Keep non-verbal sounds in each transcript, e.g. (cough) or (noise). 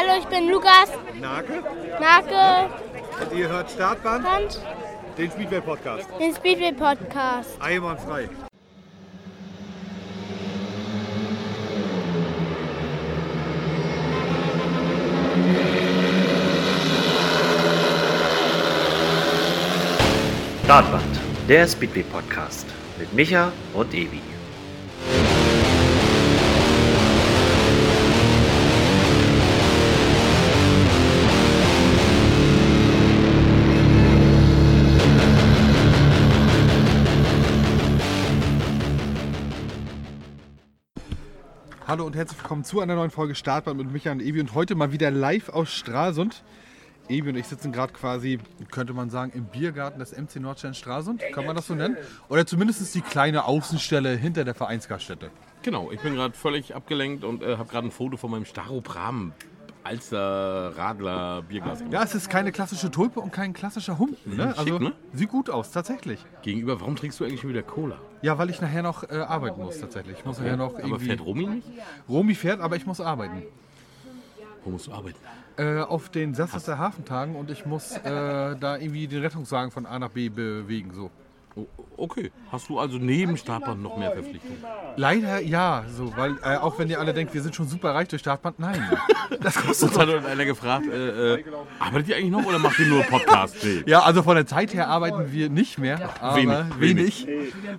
Hallo, ich bin Lukas Nake Nake, und ihr hört Startband, Hand, den Speedway Podcast. den Speedway Podcast. Einwandfrei. Startband, der Speedway Podcast mit Micha und Evi. Hallo und herzlich willkommen zu einer neuen Folge Startband mit Micha und Evi und heute mal wieder live aus Stralsund. Evi und ich sitzen gerade quasi, könnte man sagen, im Biergarten des MC Nordstein Stralsund, kann man das so nennen? Oder zumindest die kleine Außenstelle hinter der Vereinsgaststätte. Genau, ich bin gerade völlig abgelenkt und äh, habe gerade ein Foto von meinem Staropram Alster Radler Bierglas. Ja, es ist keine klassische Tulpe und kein klassischer Humpen. Ne? Schick, Also ne? sieht gut aus, tatsächlich. Gegenüber, warum trinkst du eigentlich schon wieder Cola? Ja, weil ich nachher noch äh, arbeiten muss, tatsächlich. Ich muss nachher noch Aber fährt Romy nicht? Romy fährt, aber ich muss arbeiten. Wo musst du arbeiten? Äh, auf den Sassas der Hafentagen und ich muss äh, da irgendwie den Rettungswagen von A nach B bewegen. So. Okay. Hast du also neben Startband noch mehr Verpflichtungen? Leider ja, so, weil äh, auch wenn ihr alle denkt, wir sind schon super reich durch Startband, nein. (laughs) Das kostet Uns hat uns einer gefragt, äh, äh, arbeitet ihr eigentlich noch oder macht ihr nur Podcast? Nee. Ja, also von der Zeit her arbeiten wir nicht mehr, aber Wenig, wenig.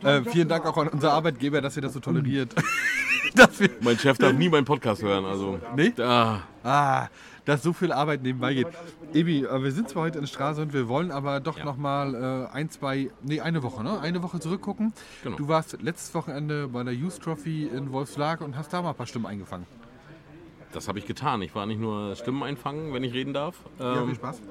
Äh, vielen Dank auch an unser Arbeitgeber, dass ihr das so toleriert. (laughs) Mein Chef darf nie meinen Podcast hören, also. Nee? Ah, ah, dass so viel Arbeit nebenbei geht. Ebi, äh, wir sind zwar heute in Stralsund, wir wollen aber doch Ja. noch mal äh, ein, zwei, nee, eine Woche, ne? Eine Woche zurückgucken. Genau. Du warst letztes Wochenende bei der Youth Trophy in Wolfslag und hast da mal ein paar Stimmen eingefangen. das habe ich getan. Ich war nicht nur Stimmen einfangen, wenn ich reden darf. Ja, viel Ähm, Spaß.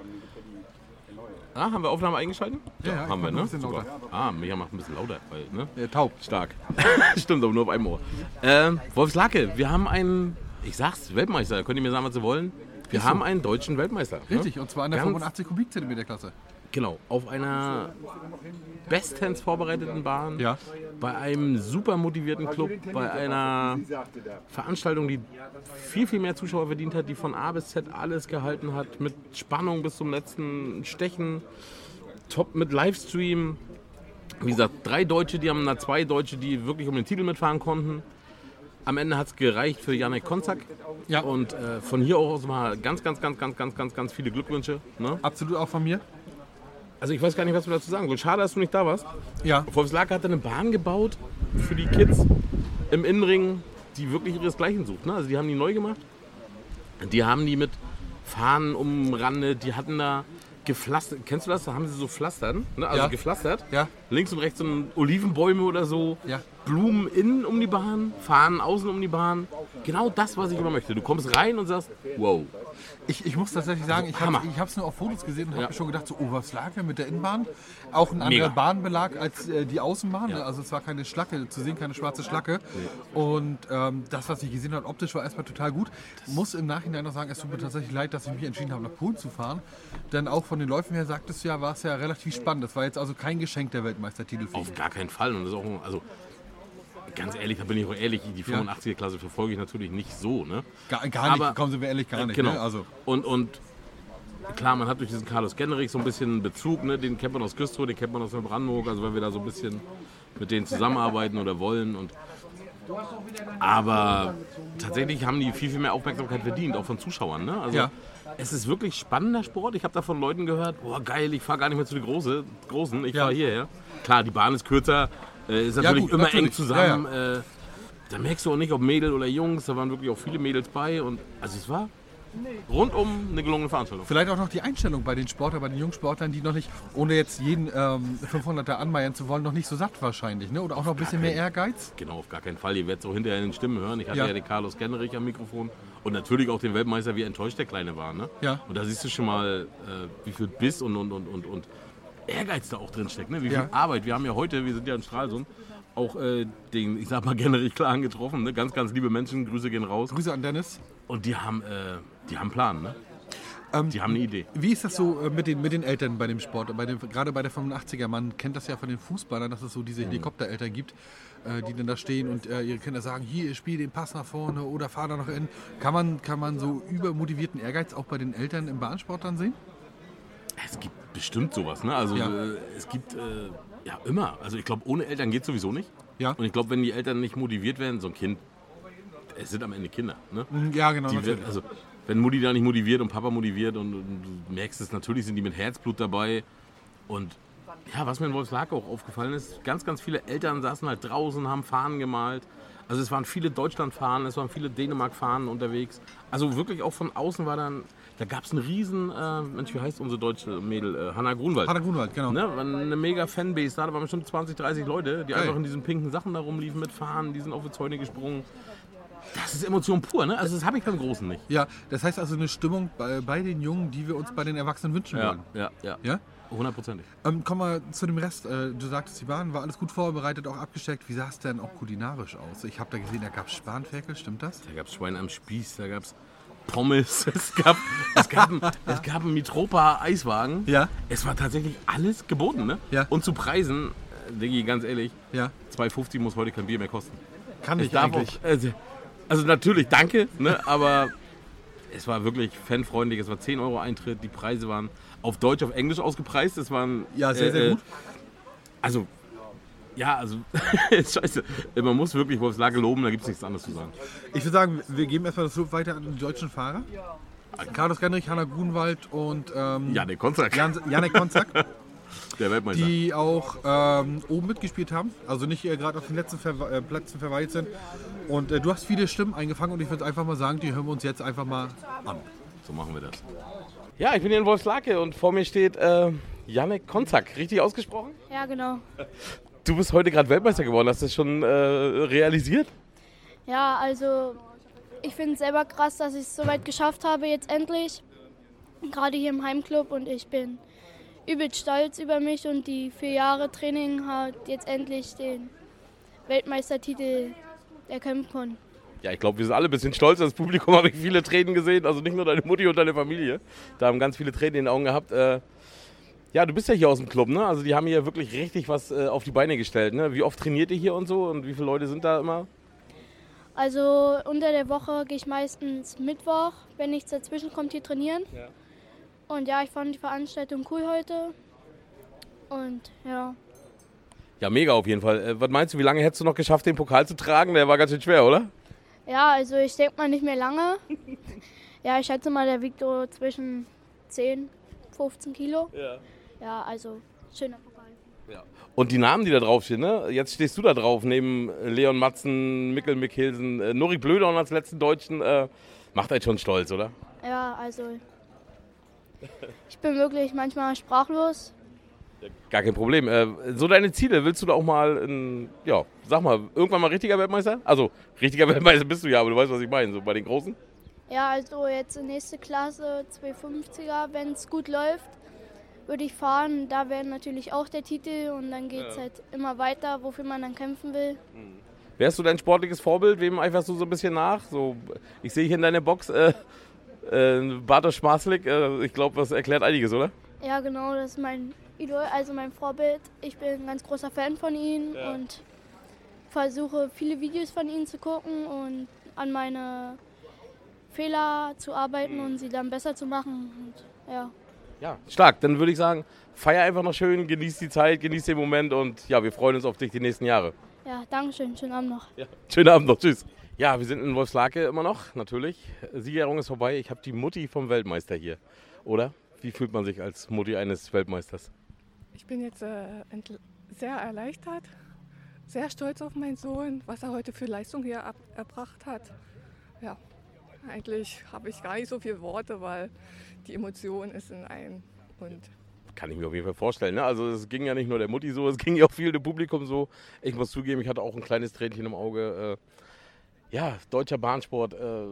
ah, haben wir Aufnahme eingeschalten? Ja, ja, haben wir, ne? bisschen lauter. Ah, Micha macht ein bisschen lauter, weil, ne? Äh, taub. Stark. (laughs) Stimmt, aber nur auf einem Ohr. Ähm, Wolfslake, wir haben einen, ich sag's, Weltmeister. Könnt ihr mir sagen, was Sie wollen? Wir haben einen deutschen Weltmeister. Richtig, Ne? und zwar in der Ganz- 85 Kubikzentimeter Klasse. Genau, auf einer bestens vorbereiteten Bahn. Ja. Bei einem super motivierten Club, bei einer Veranstaltung, die viel, viel mehr Zuschauer verdient hat, die von A bis Z alles gehalten hat, mit Spannung bis zum letzten Stechen, top mit Livestream. Wie gesagt, drei Deutsche, die haben da zwei Deutsche, die wirklich um den Titel mitfahren konnten. Am Ende hat es gereicht für Janek Konzak. Ja. Und äh, von hier aus mal ganz, ganz, ganz, ganz, ganz, ganz, ganz viele Glückwünsche. Ne? Absolut auch von mir. Also ich weiß gar nicht, was wir dazu sagen sollen. Schade, dass du nicht da warst. Ja. Wolfslager hat eine Bahn gebaut für die Kids im Innenring, die wirklich ihresgleichen sucht. Ne? Also die haben die neu gemacht. Die haben die mit Fahnen umrandet. Die hatten da gepflastert. Kennst du das? Da haben sie so Pflastern. Ne? Also Ja. gepflastert. Ja. Links und rechts so Olivenbäume oder so. Ja. Blumen innen um die Bahn, Fahnen außen um die Bahn. Genau das, was ich immer möchte. Du kommst rein und sagst, wow. Ich, ich muss tatsächlich sagen, ich habe es nur auf Fotos gesehen und habe mir schon gedacht, so, oh, was lag denn mit der Innenbahn? Auch ein Mega. anderer Bahnbelag als äh, die Außenbahn. Also es war keine Schlacke zu sehen, keine schwarze Schlacke. Und ähm, das, was ich gesehen habe, optisch war erstmal total gut. Muss im Nachhinein noch sagen, es tut mir tatsächlich leid, dass ich mich entschieden habe, nach Polen zu fahren. Denn auch von den Läufen her, sagtest du ja, war es ja relativ spannend. Das war jetzt also kein Geschenk der Weltmeistertitel Auf gar keinen Fall. Und das ist auch, also ganz ehrlich, da bin ich auch ehrlich, die 85er-Klasse verfolge ich natürlich nicht so. Ne? Gar, gar nicht, Aber- kommen Sie mir ehrlich, gar nicht. Genau. Ne? Also, Und, und klar, man hat durch diesen Carlos Genrich so ein bisschen Bezug, ne? den kennt man aus Güstrow, den kennt man aus Brandenburg, also wenn wir da so ein bisschen mit denen zusammenarbeiten oder wollen. Und aber tatsächlich haben die viel, viel mehr Aufmerksamkeit verdient, auch von Zuschauern. Ne? Also Ja. es ist wirklich spannender Sport. Ich habe da von Leuten gehört, boah geil, ich fahre gar nicht mehr zu den Große, Großen, ich Ja. fahre hierher. Klar, die Bahn ist kürzer, äh, ist natürlich gut, immer natürlich. eng zusammen. Äh, da merkst du auch nicht, ob Mädel oder Jungs, da waren wirklich auch viele Mädels bei. Und also es war rundum eine gelungene Veranstaltung. Vielleicht auch noch die Einstellung bei den Sportlern, bei den Jungsportlern, die noch nicht, ohne jetzt jeden ähm, 500er anmeiern zu wollen, noch nicht so satt wahrscheinlich. Ne? Oder auch noch ein bisschen mehr Ehrgeiz. Genau, auf gar keinen Fall. Ihr werdet es auch hinterher in den Stimmen hören. Ich hatte Ja. ja, den Carlos Genrich am Mikrofon und natürlich auch den Weltmeister, wie enttäuscht der Kleine war. Ne? Ja. Und da siehst du schon mal, äh, wie viel Biss und, und, und, und, und Ehrgeiz da auch drin steckt. Ne? Wie viel Ja. Arbeit. Wir haben ja heute, wir sind ja in Stralsund, auch äh, den, ich sag mal, (laughs) Genrich Clan getroffen. Ne? Ganz, ganz liebe Menschen, Grüße gehen raus. Grüße an Dennis. Und die haben, äh, die haben einen Plan. Ne? Ähm, Die haben eine Idee. Wie ist das so äh, mit den, mit den Eltern bei dem Sport? Bei dem, gerade bei der 85er, man kennt das ja von den Fußballern, dass es so diese Helikoptereltern gibt, äh, die dann da stehen und äh, ihre Kinder sagen, hier, spiel den Pass nach vorne oder fahr da noch in. Kann man, kann man so übermotivierten Ehrgeiz auch bei den Eltern im Bahnsport dann sehen? Es gibt bestimmt sowas, ne? Also Ja. äh, es gibt äh, ja immer. Also ich glaube, ohne Eltern geht sowieso nicht. Ja. Und ich glaube, wenn die Eltern nicht motiviert werden, so ein Kind, es sind am Ende Kinder. Ne? Ja, genau. Wird, also, wenn Mutti da nicht motiviert und Papa motiviert und, und du merkst es, natürlich sind die mit Herzblut dabei. Und ja, was mir in Wolfslark auch aufgefallen ist, ganz, ganz viele Eltern saßen halt draußen, haben Fahnen gemalt. Also es waren viele Deutschland-Fahnen, es waren viele Dänemark-Fahnen unterwegs. Also wirklich auch von außen war dann, da gab es einen riesen, äh, Mensch, wie heißt unsere deutsche Mädel? Äh, Hanna Grunwald. Hanna Grunwald, genau. Ne, eine mega Fanbase da, da waren bestimmt 20, 30 Leute, die Geil. einfach in diesen pinken Sachen da rumliefen mit Fahnen, die sind auf die Zäune gesprungen. Das ist Emotion pur, ne? Also das habe ich beim Großen nicht. Ja, das heißt also eine Stimmung bei, bei den Jungen, die wir uns bei den Erwachsenen wünschen wollen. ja, ja. Ja? Hundertprozentig. Ähm, kommen wir zu dem Rest. Äh, du sagtest, die waren, war alles gut vorbereitet, auch abgesteckt. Wie sah es denn auch kulinarisch aus? Ich habe da gesehen, da gab es Spanferkel, stimmt das? Da gab es Schwein am Spieß, da gab es Pommes, es (laughs) gab, es gab, es gab einen Mitropa-Eiswagen. Ja. Es war tatsächlich alles geboten, ne? Ja. Und zu Preisen, äh, Diggi, ganz ehrlich, Ja. 2,50 muss heute kein Bier mehr kosten. Kann ich eigentlich. Auch, also, also natürlich, danke, ne? aber es war wirklich fanfreundlich. Es war 10 Euro Eintritt, die Preise waren auf Deutsch, auf Englisch ausgepreist. Es waren, Ja, sehr, sehr äh, gut. Also, ja, also, (laughs) scheiße. Man muss wirklich Wolfslage loben, da gibt es nichts anderes zu sagen. Ich würde sagen, wir geben erstmal das Lob weiter an die deutschen Fahrer. Carlos Genrich, Hanna Grunwald und ähm, Ja, der Konzert, Jan, Janek Konzak, (laughs) der Weltmeister. die auch ähm, oben mitgespielt haben. Also nicht äh, gerade auf den letzten Verwe äh, Plätzen verweilt sind. Und äh, du hast viele Stimmen eingefangen und ich würde einfach mal sagen, die hören wir uns jetzt einfach mal an. So machen wir das. Ja, ich bin hier in Wolfslake und vor mir steht äh, Janek Konzak. Richtig ausgesprochen? Ja, genau. (laughs) Du bist heute gerade Weltmeister geworden. Hast du das schon äh, realisiert? Ja, also ich finde es selber krass, dass ich es so weit geschafft habe jetzt endlich. Gerade hier im Heimclub und ich bin übel stolz über mich und die vier Jahre Training hat jetzt endlich den Weltmeistertitel erkämpfen können. Ja, ich glaube, wir sind alle ein bisschen stolz. Das Publikum (laughs) habe ich viele Tränen gesehen. Also nicht nur deine Mutti und deine Familie. Da haben ganz viele Tränen in den Augen gehabt. Äh, ja, du bist ja hier aus dem Club, ne? Also die haben hier wirklich richtig was äh, auf die Beine gestellt, ne? Wie oft trainiert ihr hier und so? Und wie viele Leute sind da immer? Also unter der Woche gehe ich meistens Mittwoch, wenn nichts dazwischen kommt, hier trainieren. Ja. Und ja, ich fand die Veranstaltung cool heute. Und ja. Ja, mega auf jeden Fall. Äh, was meinst du, wie lange hättest du noch geschafft, den Pokal zu tragen? Der war ganz schön schwer, oder? Ja, also ich denke mal nicht mehr lange. (laughs) ja, ich schätze mal, der wiegt so zwischen 10, 15 Kilo. Ja. Ja, also schöner Pokal. Und die Namen, die da draufstehen, ne? Jetzt stehst du da drauf, neben Leon Matzen, Mikkel Mickhilsen, äh, Norik Blödorn als letzten Deutschen. Äh, macht einen schon stolz, oder? Ja, also ich bin wirklich manchmal sprachlos. Gar kein Problem. Äh, so deine Ziele, willst du da auch mal, in, ja, sag mal, irgendwann mal richtiger Weltmeister? Also, richtiger (laughs) Weltmeister bist du ja, aber du weißt, was ich meine, so bei den Großen. Ja, also jetzt nächste Klasse 250er, wenn es gut läuft, würde ich fahren. Da wäre natürlich auch der Titel und dann geht es halt immer weiter, wofür man dann kämpfen will. Wärst du dein sportliches Vorbild? Wem eiferst du so ein bisschen nach? So, ich sehe hier in deiner Box äh, äh, Bartosz Schmaßlik. Äh, ich glaube, das erklärt einiges, oder? Ja, genau, das ist mein Idol, also mein Vorbild. Ich bin ein ganz großer Fan von ihm Ja. und versuche viele Videos von ihm zu gucken und an meine Fehler zu arbeiten und sie dann besser zu machen. Und, ja. Ja, stark. Dann würde ich sagen, feier einfach noch schön, genieß die Zeit, genieß den Moment und ja, wir freuen uns auf dich die nächsten Jahre. ja, Dankeschön, schönen Abend noch. Ja. Schönen Abend noch, tschüss. Ja, wir sind in Wolfslake immer noch, natürlich. Siegerehrung ist vorbei. Ich habe die Mutti vom Weltmeister hier. Oder? Wie fühlt man sich als Mutti eines Weltmeisters? Ich bin jetzt äh, sehr erleichtert, sehr stolz auf meinen Sohn, was er heute für Leistung hier ab erbracht hat. Ja, eigentlich habe ich gar nicht so viele Worte, weil die Emotion ist in einem. Und Kann ich mir auf jeden Fall vorstellen. Ne? Also es ging ja nicht nur der Mutti so, (laughs) es ging ja auch viel dem Publikum so. Ich muss zugeben, ich hatte auch ein kleines Tränchen im Auge. Äh, ja, deutscher Bahnsport. Äh,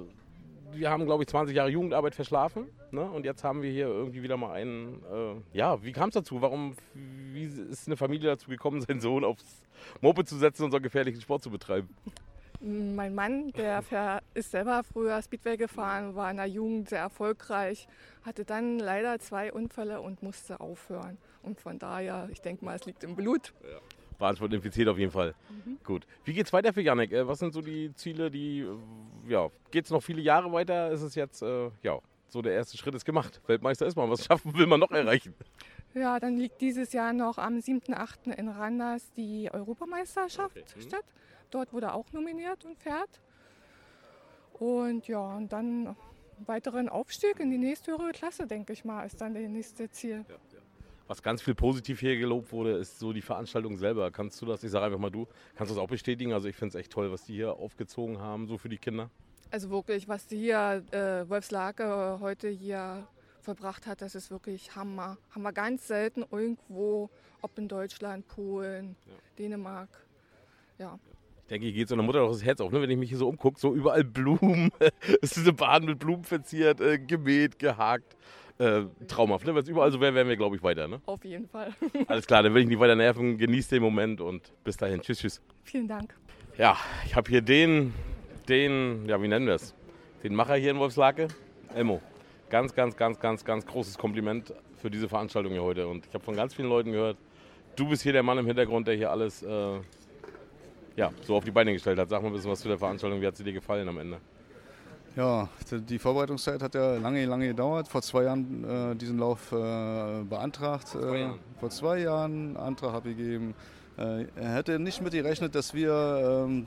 wir haben, glaube ich, 20 Jahre Jugendarbeit verschlafen. Ne? Und jetzt haben wir hier irgendwie wieder mal einen. Äh, ja, wie kam es dazu? Warum, wie ist eine Familie dazu gekommen, (laughs) seinen Sohn aufs Moped zu setzen und so einen gefährlichen Sport zu betreiben? Mein Mann, der (laughs) ist selber früher Speedway gefahren, war in der Jugend sehr erfolgreich, hatte dann leider zwei Unfälle und musste aufhören. Und von daher, ich denke mal, es liegt im Blut. Bahnsport infiziert auf jeden Fall. Gut. Wie geht's weiter für Janik? Äh, Was sind so die Ziele, die, äh, ja, geht's noch viele Jahre weiter? Ist es jetzt, äh, ja, so der erste Schritt ist gemacht. Weltmeister ist man. Was schaffen will man noch erreichen? Ja, dann liegt dieses Jahr noch am 7.8. in Randers die Europameisterschaft Okay. Mhm. Dort wurde er auch nominiert und fährt. Und ja, und dann weiteren Aufstieg in die nächsthöhere Klasse, denke ich mal, ist dann das nächste Ziel. Was ganz viel positiv hier gelobt wurde, ist so die Veranstaltung selber. Kannst du das, ich sage einfach mal du, kannst du das auch bestätigen? Also ich finde es echt toll, was die hier aufgezogen haben, so für die Kinder. Also wirklich, was die hier äh, Wolfslake heute hier verbracht hat, das ist wirklich Hammer. Haben wir ganz selten irgendwo, ob in Deutschland, Polen, Dänemark. Ja, denke, hier geht so einer Mutter doch das Herz auf, ne? wenn ich mich hier so umgucke. So überall Blumen. (laughs) es ist eine Bahn mit Blumen verziert, äh, gemäht, gehakt. Äh, traumhaft, ne? Wenn es überall so wäre, wären wir, glaube ich, weiter. Ne? auf jeden Fall. (laughs) Alles klar, dann will ich nicht weiter nerven. Genießt den Moment und bis dahin. Tschüss, tschüss. Vielen Dank. Ja, ich habe hier den, den, ja, wie nennen wir es? Den Macher hier in Wolfslake, Elmo. Ganz, ganz, ganz, ganz, ganz großes Kompliment für diese Veranstaltung hier heute. Und ich habe von ganz vielen Leuten gehört, du bist hier der Mann im Hintergrund, der hier alles äh, ja, so auf die Beine gestellt hat. Sag mal ein bisschen was zu der Veranstaltung. Wie hat sie dir gefallen am Ende? Ja, die- Vorbereitungszeit hat ja lange, lange gedauert. Vor zwei Jahren äh, diesen Lauf äh, beantragt. zwei äh, Jahren? vor zwei Jahren Antrag abgegeben. Äh, er hätte nicht mit gerechnet, dass wir ähm,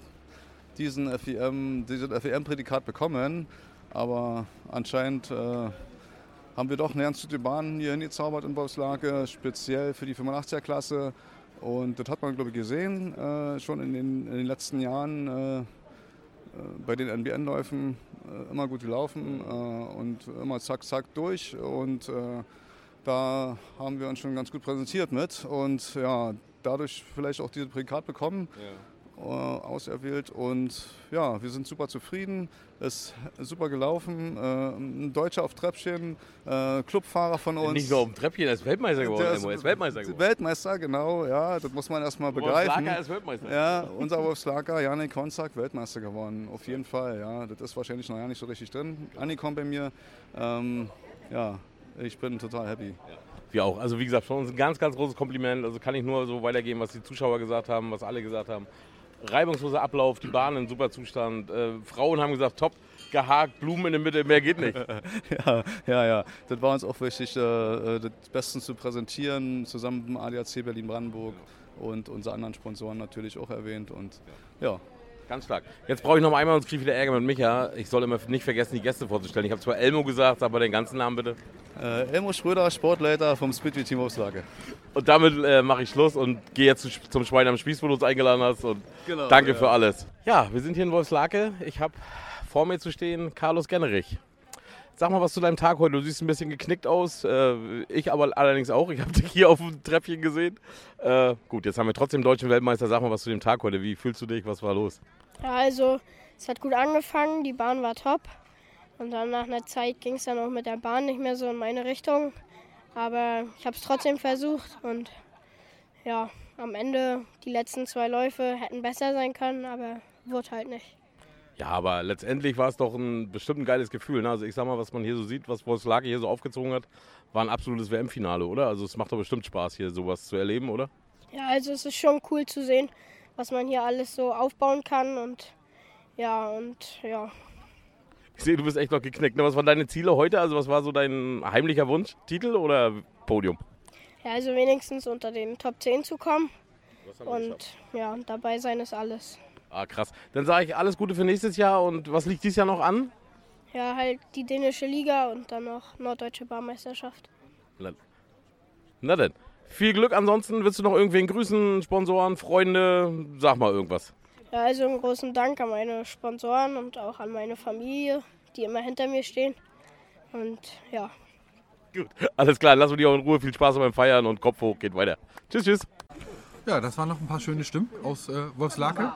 diesen FEM, diesen FEM-Prädikat bekommen. Aber anscheinend äh, haben wir doch eine ganz gute Bahn hier hingezaubert in Wolfslake, speziell für die 85er-Klasse. Und das hat man, glaube ich, gesehen, äh, schon in den, in den letzten Jahren. Äh, bei den NBN-Läufen äh, immer gut gelaufen äh, und immer zack, zack durch. Und äh, da haben wir uns schon ganz gut präsentiert mit und ja, dadurch vielleicht auch dieses Prädikat bekommen, äh, auserwählt. Und ja, wir sind super zufrieden, ist super gelaufen. Äh, ein Deutscher auf Treppchen, äh, Clubfahrer von uns. Nicht nur auf dem Treppchen, er ist Weltmeister geworden. Der. Er ist Weltmeister geworden. Weltmeister, genau, ja, das muss man erstmal begreifen. Wolfslake ist Weltmeister. Ja, unser Wolfslaker, Janik Konzak, Weltmeister geworden. Auf jeden Fall, ja. Das ist wahrscheinlich noch gar nicht so richtig drin. Angekommen bei mir. Ähm, ja, ich bin total happy. Wir auch. Also wie gesagt, von uns ein ganz, ganz großes Kompliment. Also kann ich nur so weitergeben, was die Zuschauer gesagt haben, was alle gesagt haben. Reibungsloser Ablauf, die Bahn in super Zustand. Äh, Frauen haben gesagt, top, gehakt, Blumen in der Mitte, mehr geht nicht. (laughs) Ja, ja, ja. Das war uns auch wichtig, äh, das Besten zu präsentieren, zusammen mit dem ADAC Berlin-Brandenburg und unsere anderen Sponsoren natürlich auch erwähnt. Und ja, Ganz stark. Jetzt brauche ich noch einmal, sonst kriege ich wieder Ärger mit Micha. Ich soll immer nicht vergessen, die Gäste vorzustellen. Ich habe zwar Elmo gesagt, aber den ganzen Namen bitte. äh, Elmo Schröder, Sportleiter vom Speedway Team Wolfslake. Und damit äh, mache ich Schluss und gehe jetzt zu, zum Schwein am Spieß, wo du uns eingeladen hast. Und Genau, danke ja. für alles. Ja, wir sind hier in Wolfslake. Ich habe vor mir zu stehen Carlos Gennerich. Sag mal was zu deinem Tag heute. Du siehst ein bisschen geknickt aus. Äh, ich aber allerdings auch. Ich habe dich hier auf dem Treppchen gesehen. Äh, gut, jetzt haben wir trotzdem deutschen Weltmeister. Sag mal was zu dem Tag heute. Wie fühlst du dich? Was war los? Ja, also es hat gut angefangen, die Bahn war top. Und dann nach einer Zeit ging es dann auch mit der Bahn nicht mehr so in meine Richtung. Aber ich habe es trotzdem versucht und ja, am Ende die letzten zwei Läufe hätten besser sein können, aber wurde halt nicht. Ja, aber letztendlich war es doch ein bestimmt ein geiles Gefühl. Ne? Also ich sag mal, was man hier so sieht, was Wolfslake hier so aufgezogen hat, war ein absolutes WM-Finale, oder? Also es macht doch bestimmt Spaß, hier sowas zu erleben, oder? Ja, also es ist schon cool zu sehen, was man hier alles so aufbauen kann und ja, und ja. Ich sehe, du bist echt noch geknickt. Ne? Was waren deine Ziele heute? Also was war so dein heimlicher Wunsch? Titel oder Podium? Ja, also wenigstens unter den Top 10 zu kommen und ja, dabei sein ist alles. Ah, krass. Dann sage ich alles Gute für nächstes Jahr und was liegt dieses Jahr noch an? Ja, halt die dänische Liga und dann noch Norddeutsche Bahnmeisterschaft. Na, na denn. Viel Glück ansonsten. Willst du noch irgendwen grüßen? Sponsoren, Freunde? Sag mal irgendwas. Ja, also einen großen Dank an meine Sponsoren und auch an meine Familie, die immer hinter mir stehen. Und ja, Gut. Alles klar, lassen wir dich auch in Ruhe. Viel Spaß beim Feiern und Kopf hoch, geht weiter. Tschüss, tschüss. Ja, das waren noch ein paar schöne Stimmen aus äh, Wolfslake.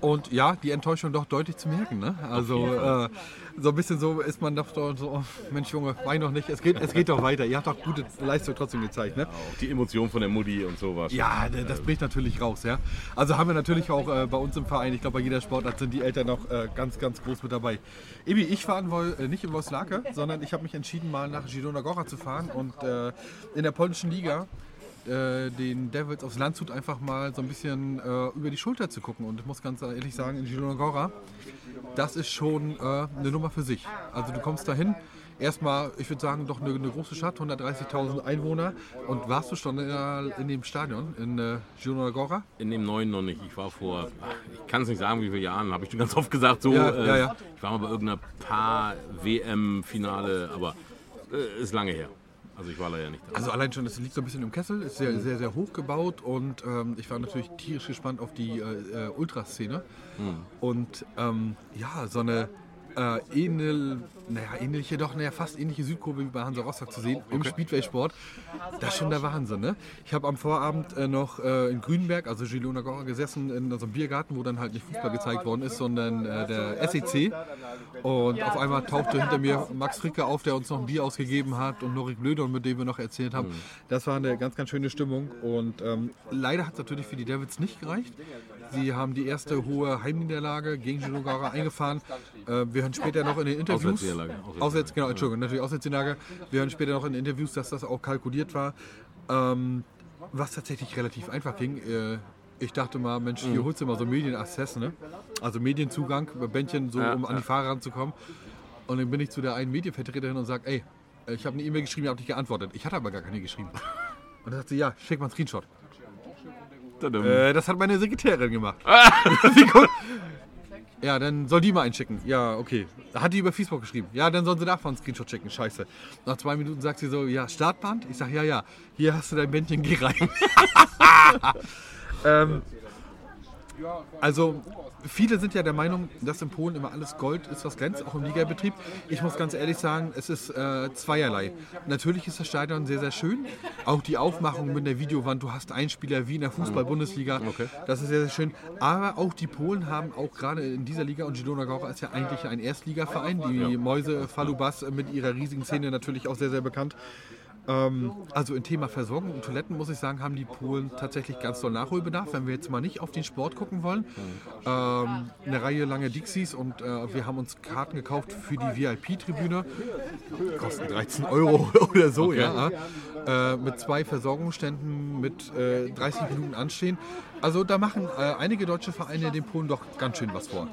Und ja, die Enttäuschung doch deutlich zu merken. Ne? Also äh, so ein bisschen so ist man doch so, oh, Mensch Junge, wein noch nicht, es geht, es geht doch weiter. Ihr habt doch gute Leistung trotzdem gezeigt. Ne? Auch die Emotion von der Mutti und so war schon, Ja, d- das bricht natürlich raus. Ja? Also haben wir natürlich auch äh, bei uns im Verein, ich glaube bei jeder Sportart sind die Eltern noch äh, ganz, ganz groß mit dabei. Ebi, ich fahre in Wol- äh, nicht in Wolfslake, sondern ich habe mich entschieden, mal nach Girona Gora zu fahren und äh, in der polnischen Liga äh, den Devils aufs Landshut einfach mal so ein bisschen äh, über die Schulter zu gucken. Und ich muss ganz ehrlich sagen, in Girona Gora, das ist schon äh, eine Nummer für sich. Also du kommst dahin, erstmal, ich würde sagen, doch eine, eine große Stadt, 130.000 Einwohner. Und warst du schon in, der- in dem Stadion in äh, Girona Gora? In dem neuen noch nicht. Ich war vor, ich kann es nicht sagen, wie viele Jahren, habe ich schon ganz oft gesagt. So, Ja, äh, ja, ja. Ich war mal bei irgendeiner Paar-WM-Finale, aber äh, ist lange her. Also ich war leider nicht da. Also allein schon, es liegt so ein bisschen im Kessel, ist sehr, sehr, sehr hoch gebaut und ähm, ich war natürlich tierisch gespannt auf die äh, äh, Ultraszene. Und ähm, ja, so eine äh, ähnel, naja, ähnliche, doch, naja, fast ähnliche Südkurve wie bei Hansa Rostock zu sehen im Speedway-Sport. Das ist schon der Wahnsinn, ne? Ich habe am Vorabend äh, noch äh, in Grünberg, also Girona Gora, gesessen in so einem Biergarten, wo dann halt nicht Fußball gezeigt worden ist, sondern äh, der SEC. Und auf einmal tauchte hinter mir Max Fricke auf, der uns noch ein Bier ausgegeben hat und Norik Blödon, mit dem wir noch erzählt haben. Das war eine ganz, ganz schöne Stimmung. Und ähm, leider hat es natürlich für die Devils nicht gereicht. Sie haben die erste hohe Heimniederlage gegen Girona Gora eingefahren. Äh, wir hören später noch in den Interviews. Auswärtsniederlage. Auswärts, genau, Entschuldigung, natürlich Auswärtsniederlage. Wir hören später noch in Interviews, dass das auch kalkuliert war. Ähm, was tatsächlich relativ einfach ging. Äh, ich dachte mal, Mensch, Mhm. hier holst du mal so Medienaccess, ne? Also Medienzugang, Bändchen, so Ja, um an die ja. Fahrer ranzukommen. Und dann bin ich zu der einen Medienvertreterin und sage, ey, ich habe eine E-Mail geschrieben, ihr habt nicht geantwortet. Ich hatte aber gar keine geschrieben. Und dann sagt sie, ja, schick mal einen Screenshot. Äh, das hat meine Sekretärin gemacht. (laughs) (laughs) ja, dann soll die mal einschicken. Ja, okay. Hat die über Facebook geschrieben. Ja, dann sollen sie davon einen Screenshot schicken. Scheiße. Nach zwei Minuten sagt sie so, ja, Startband? Ich sag, ja, ja. Hier hast du dein Bändchen, geh rein. (laughs) (laughs) ähm, also, viele sind ja der Meinung, dass in Polen immer alles Gold ist, was glänzt, auch im Ligabetrieb. Ich muss ganz ehrlich sagen, es ist äh, zweierlei. Natürlich ist das Stadion sehr, sehr schön. Auch die Aufmachung mit der Videowand, du hast Einspieler wie in der Fußball-Bundesliga. Das ist sehr, sehr schön. Aber auch die Polen haben auch gerade in dieser Liga, und Zielona Gora ist ja eigentlich ein Erstligaverein, die Mäuse Falubas mit ihrer riesigen Szene natürlich auch sehr, sehr bekannt. Ähm, also in Thema Versorgung und Toiletten muss ich sagen, haben die Polen tatsächlich ganz doll Nachholbedarf. Wenn wir jetzt mal nicht auf den Sport gucken wollen, ähm, eine Reihe lange Dixies und äh, wir haben uns Karten gekauft für die VIP-Tribüne. Kosten 13 Euro (laughs) oder so, ja. Äh, mit zwei Versorgungsständen, mit äh, 30 Minuten anstehen. Also da machen äh, einige deutsche Vereine den Polen doch ganz schön was vor.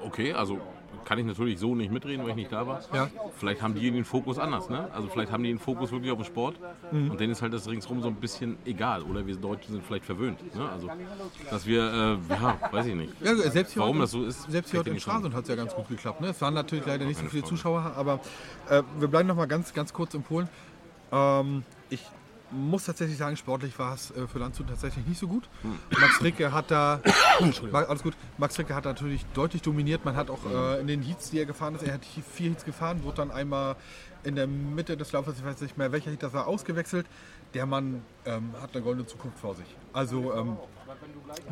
Okay, also kann ich natürlich so nicht mitreden, weil ich nicht da war. Ja. Vielleicht haben die den Fokus anders, ne? Also vielleicht haben die den Fokus wirklich auf den Sport Mhm. und denen ist halt das ringsrum so ein bisschen egal. Oder wir Deutschen sind vielleicht verwöhnt, ne? Also, dass wir, äh, ja, weiß ich nicht. Ja, selbst hier Warum heute, das so ist, Selbst hier heute in. Stralsund hat es ja ganz gut geklappt. Ne? Es waren natürlich leider nicht so viele Frage. Zuschauer, aber äh, wir bleiben noch mal ganz, ganz kurz in Polen. Ähm, ich muss tatsächlich sagen, sportlich war es äh, für Landshut tatsächlich nicht so gut. Hm. Max Ricke hat da, (coughs) alles gut. Max Ricke hat natürlich deutlich dominiert. Man hat auch äh, in den Heats, die er gefahren ist, er hat vier Heats gefahren, wurde dann einmal in der Mitte des Laufes, ich weiß nicht mehr welcher Heat das war, ausgewechselt. Der Mann ähm, hat eine goldene Zukunft vor sich. Also ähm,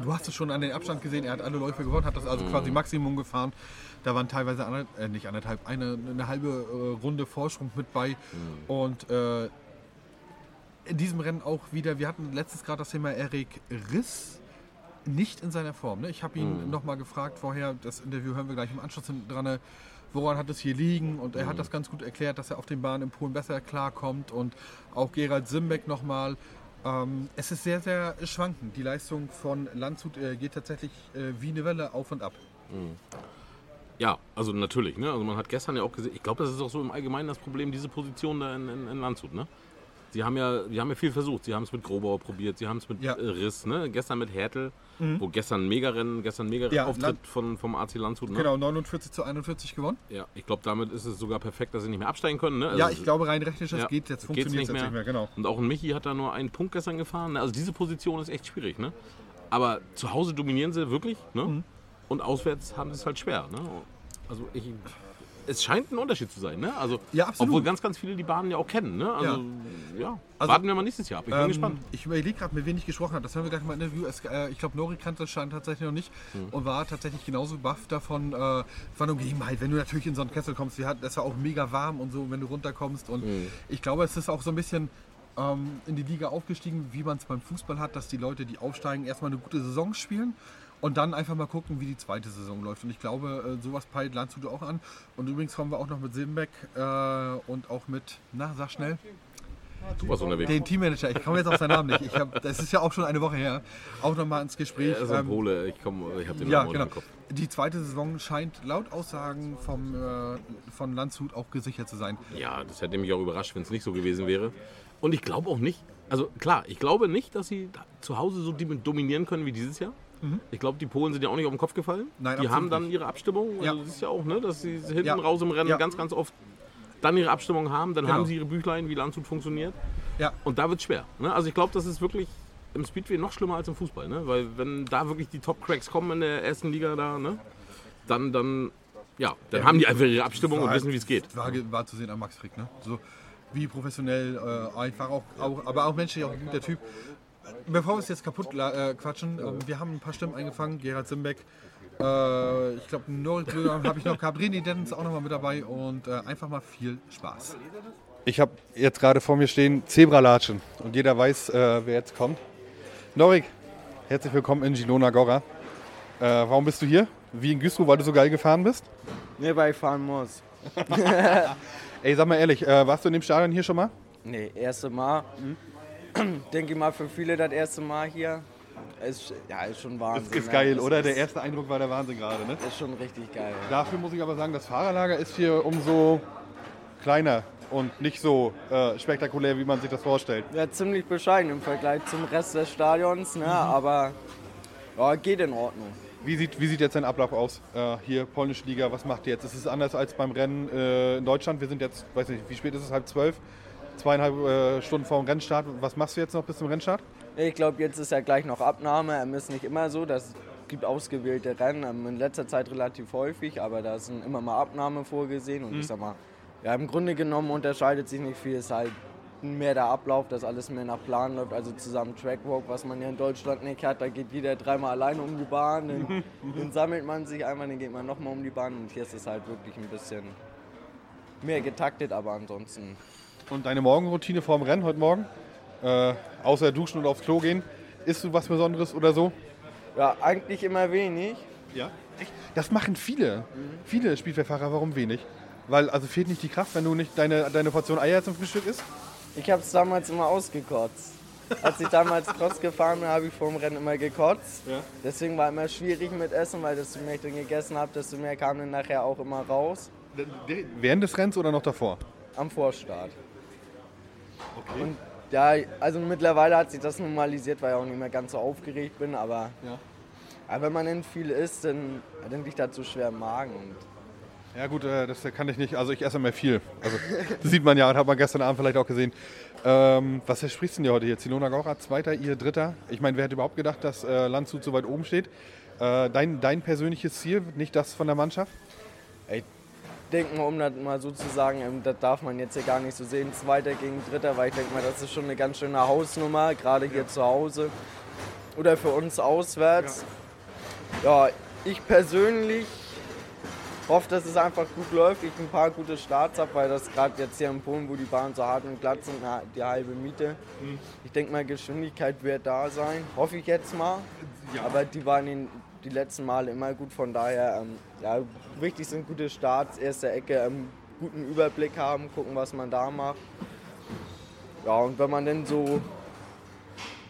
Du hast es schon an den Abstand gesehen, er hat alle Läufe gewonnen, hat das also quasi Maximum gefahren. Da waren teilweise, ander, äh, nicht anderthalb, eine, eine halbe äh, Runde Vorsprung mit bei. Und äh, in diesem Rennen auch wieder, wir hatten letztes gerade das Thema Erik Riss, nicht in seiner Form. Ne? Ich habe ihn noch mal gefragt vorher, das Interview hören wir gleich im Anschluss hinten dran, äh, woran hat es hier liegen? Und er hat das ganz gut erklärt, dass er auf den Bahnen in Polen besser klarkommt. Und auch Gerald Simbeck nochmal. Ähm, es ist sehr, sehr schwankend. Die Leistung von Landshut äh, geht tatsächlich äh, wie eine Welle auf und ab. Ja, also natürlich. Ne? Also man hat gestern ja auch gesehen, ich glaube, das ist auch so im Allgemeinen das Problem, diese Position da in, in, in Landshut. Ne? Sie haben ja, die haben ja viel versucht. Sie haben es mit Grobauer probiert, sie haben es mit Ja. äh, Riss, ne? gestern mit Hertel, wo gestern Mega-Rennen, gestern Ja, Mega-Auftritt von, vom AC Landshut. Ne? Genau, 49 zu 41 gewonnen. Ja, ich glaube, damit ist es sogar perfekt, dass sie nicht mehr absteigen können. Ne? ja, Also, ich glaube rein rechnerisch, das ja, geht. Jetzt funktioniert es jetzt nicht mehr. Genau. Und auch ein Michi hat da nur einen Punkt gestern gefahren. ne? Also diese Position ist echt schwierig. Ne? Aber zu Hause dominieren sie wirklich. Ne? Mhm. Und auswärts haben sie es halt schwer. Ne? Also ich, es scheint ein Unterschied zu sein, ne? Also, Ja, absolut. obwohl ganz, ganz viele die Bahnen ja auch kennen, ne? Also, ja. Also, warten wir mal nächstes Jahr ab. Ich bin Ähm, gespannt. Ich überlege gerade, mit wem ich gesprochen habe. Das hören wir gleich mal im Interview. Es, äh, ich glaube, Nori kannte das Schein tatsächlich noch nicht Hm. und war tatsächlich genauso baff davon, äh, von der Gegebenheit. Wenn du natürlich in so einen Kessel kommst, wir hatten, das war auch mega warm und so, wenn du runterkommst. Und Hm. ich glaube, es ist auch so ein bisschen ähm, in die Liga aufgestiegen, wie man es beim Fußball hat, dass die Leute, die aufsteigen, erstmal eine gute Saison spielen. Und dann einfach mal gucken, wie die zweite Saison läuft. Und ich glaube, äh, sowas peilt Landshut auch an. Und übrigens kommen wir auch noch mit Silbenbeck äh, und auch mit, na, sag schnell, Du warst unterwegs. den Teammanager, ich komme jetzt auf seinen Namen nicht. Ich hab, das ist ja auch schon eine Woche her. Auch nochmal ins Gespräch. Also Ähm, Pole, ich komme, ich habe den ja, Namen genau. im Kopf. Die zweite Saison scheint laut Aussagen vom, äh, von Landshut auch gesichert zu sein. Ja, das hätte mich auch überrascht, wenn es nicht so gewesen wäre. Und ich glaube auch nicht, also klar, ich glaube nicht, dass sie zu Hause so dominieren können wie dieses Jahr. Ich glaube, die Polen sind ja auch nicht auf den Kopf gefallen. Mhm. Nein, die haben dann nicht. ihre Abstimmung. Ja. Also das ist ja auch, ne, dass sie hinten Ja. raus im Rennen Ja. ganz, ganz oft dann ihre Abstimmung haben. Dann Genau. haben sie ihre Büchlein, wie Landshut funktioniert. Ja, Und da wird es schwer. Ne? Also ich glaube, das ist wirklich im Speedway noch schlimmer als im Fußball. Ne? Weil wenn da wirklich die Top-Cracks kommen in der ersten Liga da, ne? dann, dann, ja, dann haben die einfach ihre Abstimmung und wissen, wie es geht. War, war zu sehen an Max Frick. Ne? So wie professionell, äh, einfach auch, auch, aber auch menschlich auch ein guter Typ. Bevor wir es jetzt kaputt äh, quatschen, ähm, wir haben ein paar Stimmen eingefangen. Gerhard Simbeck, äh, ich glaube, Brüder habe ich noch René Dennens auch noch mal mit dabei und äh, einfach mal viel Spaß. Ich habe jetzt gerade vor mir stehen Zebralatschen und jeder weiß, äh, wer jetzt kommt. Norik, herzlich willkommen in Girona Gora. Äh, warum bist du hier? Wie in Güstrow, weil du so geil gefahren bist? Nee, weil ich fahren muss. (laughs) Ey, sag mal ehrlich, äh, warst du in dem Stadion hier schon mal? Nee, erste Mal. (clears throat) Denke ich mal für viele das erste Mal hier. Ist, ja, ist schon Wahnsinn. Ist ne? geil, Es oder? Ist, Der erste Eindruck war der Wahnsinn gerade, ne? ist schon richtig geil. Dafür muss ich aber sagen, das Fahrerlager ist hier umso kleiner und nicht so äh, spektakulär, wie man sich das vorstellt. Ja, ziemlich bescheiden im Vergleich zum Rest des Stadions, ne? aber ja, geht in Ordnung. Wie sieht, wie sieht jetzt dein Ablauf aus? Äh, hier, polnische Liga, was macht ihr jetzt? Ist es anders als beim Rennen äh, in Deutschland? Wir sind jetzt, weiß nicht, wie spät ist es? Halb zwölf? Zweieinhalb äh, Stunden vor dem Rennstart. Was machst du jetzt noch bis zum Rennstart? Ich glaube, jetzt ist ja gleich noch Abnahme. Ähm, ist nicht immer so. Das gibt ausgewählte Rennen, ähm, in letzter Zeit relativ häufig, aber da sind immer mal Abnahme vorgesehen. Und ich sag mal, ja, im Grunde genommen unterscheidet sich nicht viel. Es ist halt mehr der Ablauf, dass alles mehr nach Plan läuft. Also zusammen Trackwalk, was man ja in Deutschland nicht hat. Da geht jeder dreimal alleine um die Bahn. Dann, (laughs) dann sammelt man sich einmal, dann geht man nochmal um die Bahn. Und hier ist es halt wirklich ein bisschen mehr getaktet, aber ansonsten Und deine Morgenroutine vor dem Rennen heute Morgen? Äh, außer duschen und aufs Klo gehen. Isst du was Besonderes oder so? Ja, eigentlich immer wenig. Ja. Das machen viele. Viele Spielverfahrer. Warum wenig? Weil, also fehlt nicht die Kraft, wenn du nicht deine, deine Portion Eier zum Frühstück isst? Ich habe es damals immer ausgekotzt. Als ich damals (laughs) Cross gefahren bin, habe ich vor dem Rennen immer gekotzt. Ja. Deswegen war immer schwierig mit Essen, weil desto mehr ich dann gegessen habe, desto mehr kam dann nachher auch immer raus Während des Rennens oder noch davor? am Vorstart. Und ja, also mittlerweile hat sich das normalisiert, weil ich auch nicht mehr ganz so aufgeregt bin, aber, Ja. aber wenn man dann viel isst, dann, dann liegt so schwer im Magen. Und Ja gut, äh, das kann ich nicht. Also ich esse immer viel. Also das sieht man ja und hat man gestern Abend vielleicht auch gesehen. Ähm, was versprichst du denn dir heute hier? Zilona Gaurat, Zweiter, ihr Dritter. Ich meine, wer hätte überhaupt gedacht, dass äh, Landshut so weit oben steht? Äh, dein, dein persönliches Ziel, nicht das von der Mannschaft? ich denke mal, um das mal so zu sagen, ähm, das darf man jetzt hier gar nicht so sehen, Zweiter gegen Dritter, weil ich denke mal, das ist schon eine ganz schöne Hausnummer, gerade hier zu Hause. Oder für uns auswärts. Ja, ich persönlich hoffe, dass es einfach gut läuft, ich ein paar gute Starts habe, weil das gerade jetzt hier in Polen, wo die Bahnen so hart und glatt sind, die halbe Miete. Ich denke mal, Geschwindigkeit wird da sein, hoffe ich jetzt mal. Aber die waren in, die letzten Male immer gut, von daher, ähm, ja, wichtig sind gute Starts, erste Ecke, ähm, guten Überblick haben, gucken, was man da macht. Ja, und wenn man dann so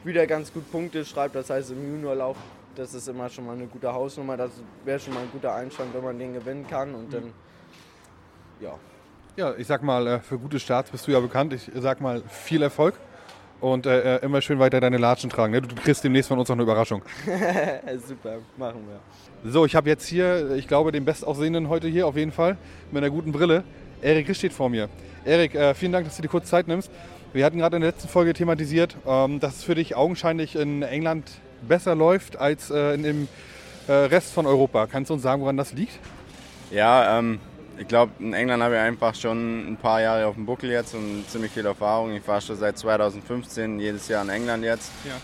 wieder ganz gut Punkte schreibt, das heißt im Juniorlauf, das ist immer schon mal eine gute Hausnummer, das wäre schon mal ein guter Einstand, wenn man den gewinnen kann und dann, ja. Ja, ich sag mal, äh, für gute Starts bist du ja bekannt. Ich sag mal, viel Erfolg und äh, äh, immer schön weiter deine Latschen tragen. Ne? Du kriegst demnächst von uns noch eine Überraschung. (laughs) Super, machen wir. So, ich habe jetzt hier, ich glaube, den bestaussehenden heute hier auf jeden Fall mit einer guten Brille. Erik Risch steht vor mir. Erik, äh, vielen Dank, dass du dir kurz Zeit nimmst. Wir hatten gerade in der letzten Folge thematisiert, ähm, dass es für dich augenscheinlich in England besser läuft als äh, in dem äh, Rest von Europa. Kannst du uns sagen, woran das liegt? Ja, ähm, ich glaube, in England habe ich einfach schon ein paar Jahre auf dem Buckel jetzt und ziemlich viel Erfahrung. Ich war schon seit 2015 jedes Jahr in England jetzt. Ja.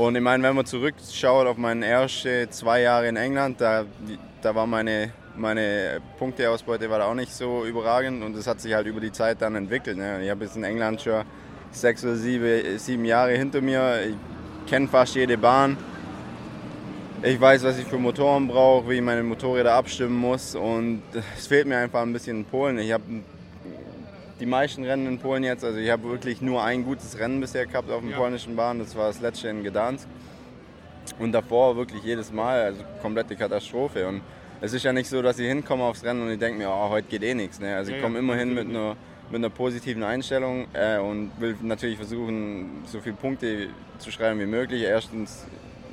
Und ich meine, wenn man zurückschaut auf meine ersten zwei Jahre in England, da, da war meine, meine Punkteausbeute war da auch nicht so überragend und das hat sich halt über die Zeit dann entwickelt. Ne? Ich habe jetzt in England schon sechs oder sieben, sieben Jahre hinter mir. Ich kenne fast jede Bahn. Ich weiß, was ich für Motoren brauche, wie ich meine Motorräder abstimmen muss und es fehlt mir einfach ein bisschen in Polen. Ich habe die meisten Rennen in Polen jetzt, also ich habe wirklich nur ein gutes Rennen bisher gehabt auf dem ja. polnischen Bahn, das war das letzte in Gdansk. Und davor wirklich jedes Mal, also komplette Katastrophe. Und es ist ja nicht so, dass ich hinkomme aufs Rennen und ich denke mir, oh, heute geht eh nichts. Ne? Also ich komme immer hin mit einer, mit einer positiven Einstellung äh, und will natürlich versuchen, so viele Punkte zu schreiben wie möglich. Erstens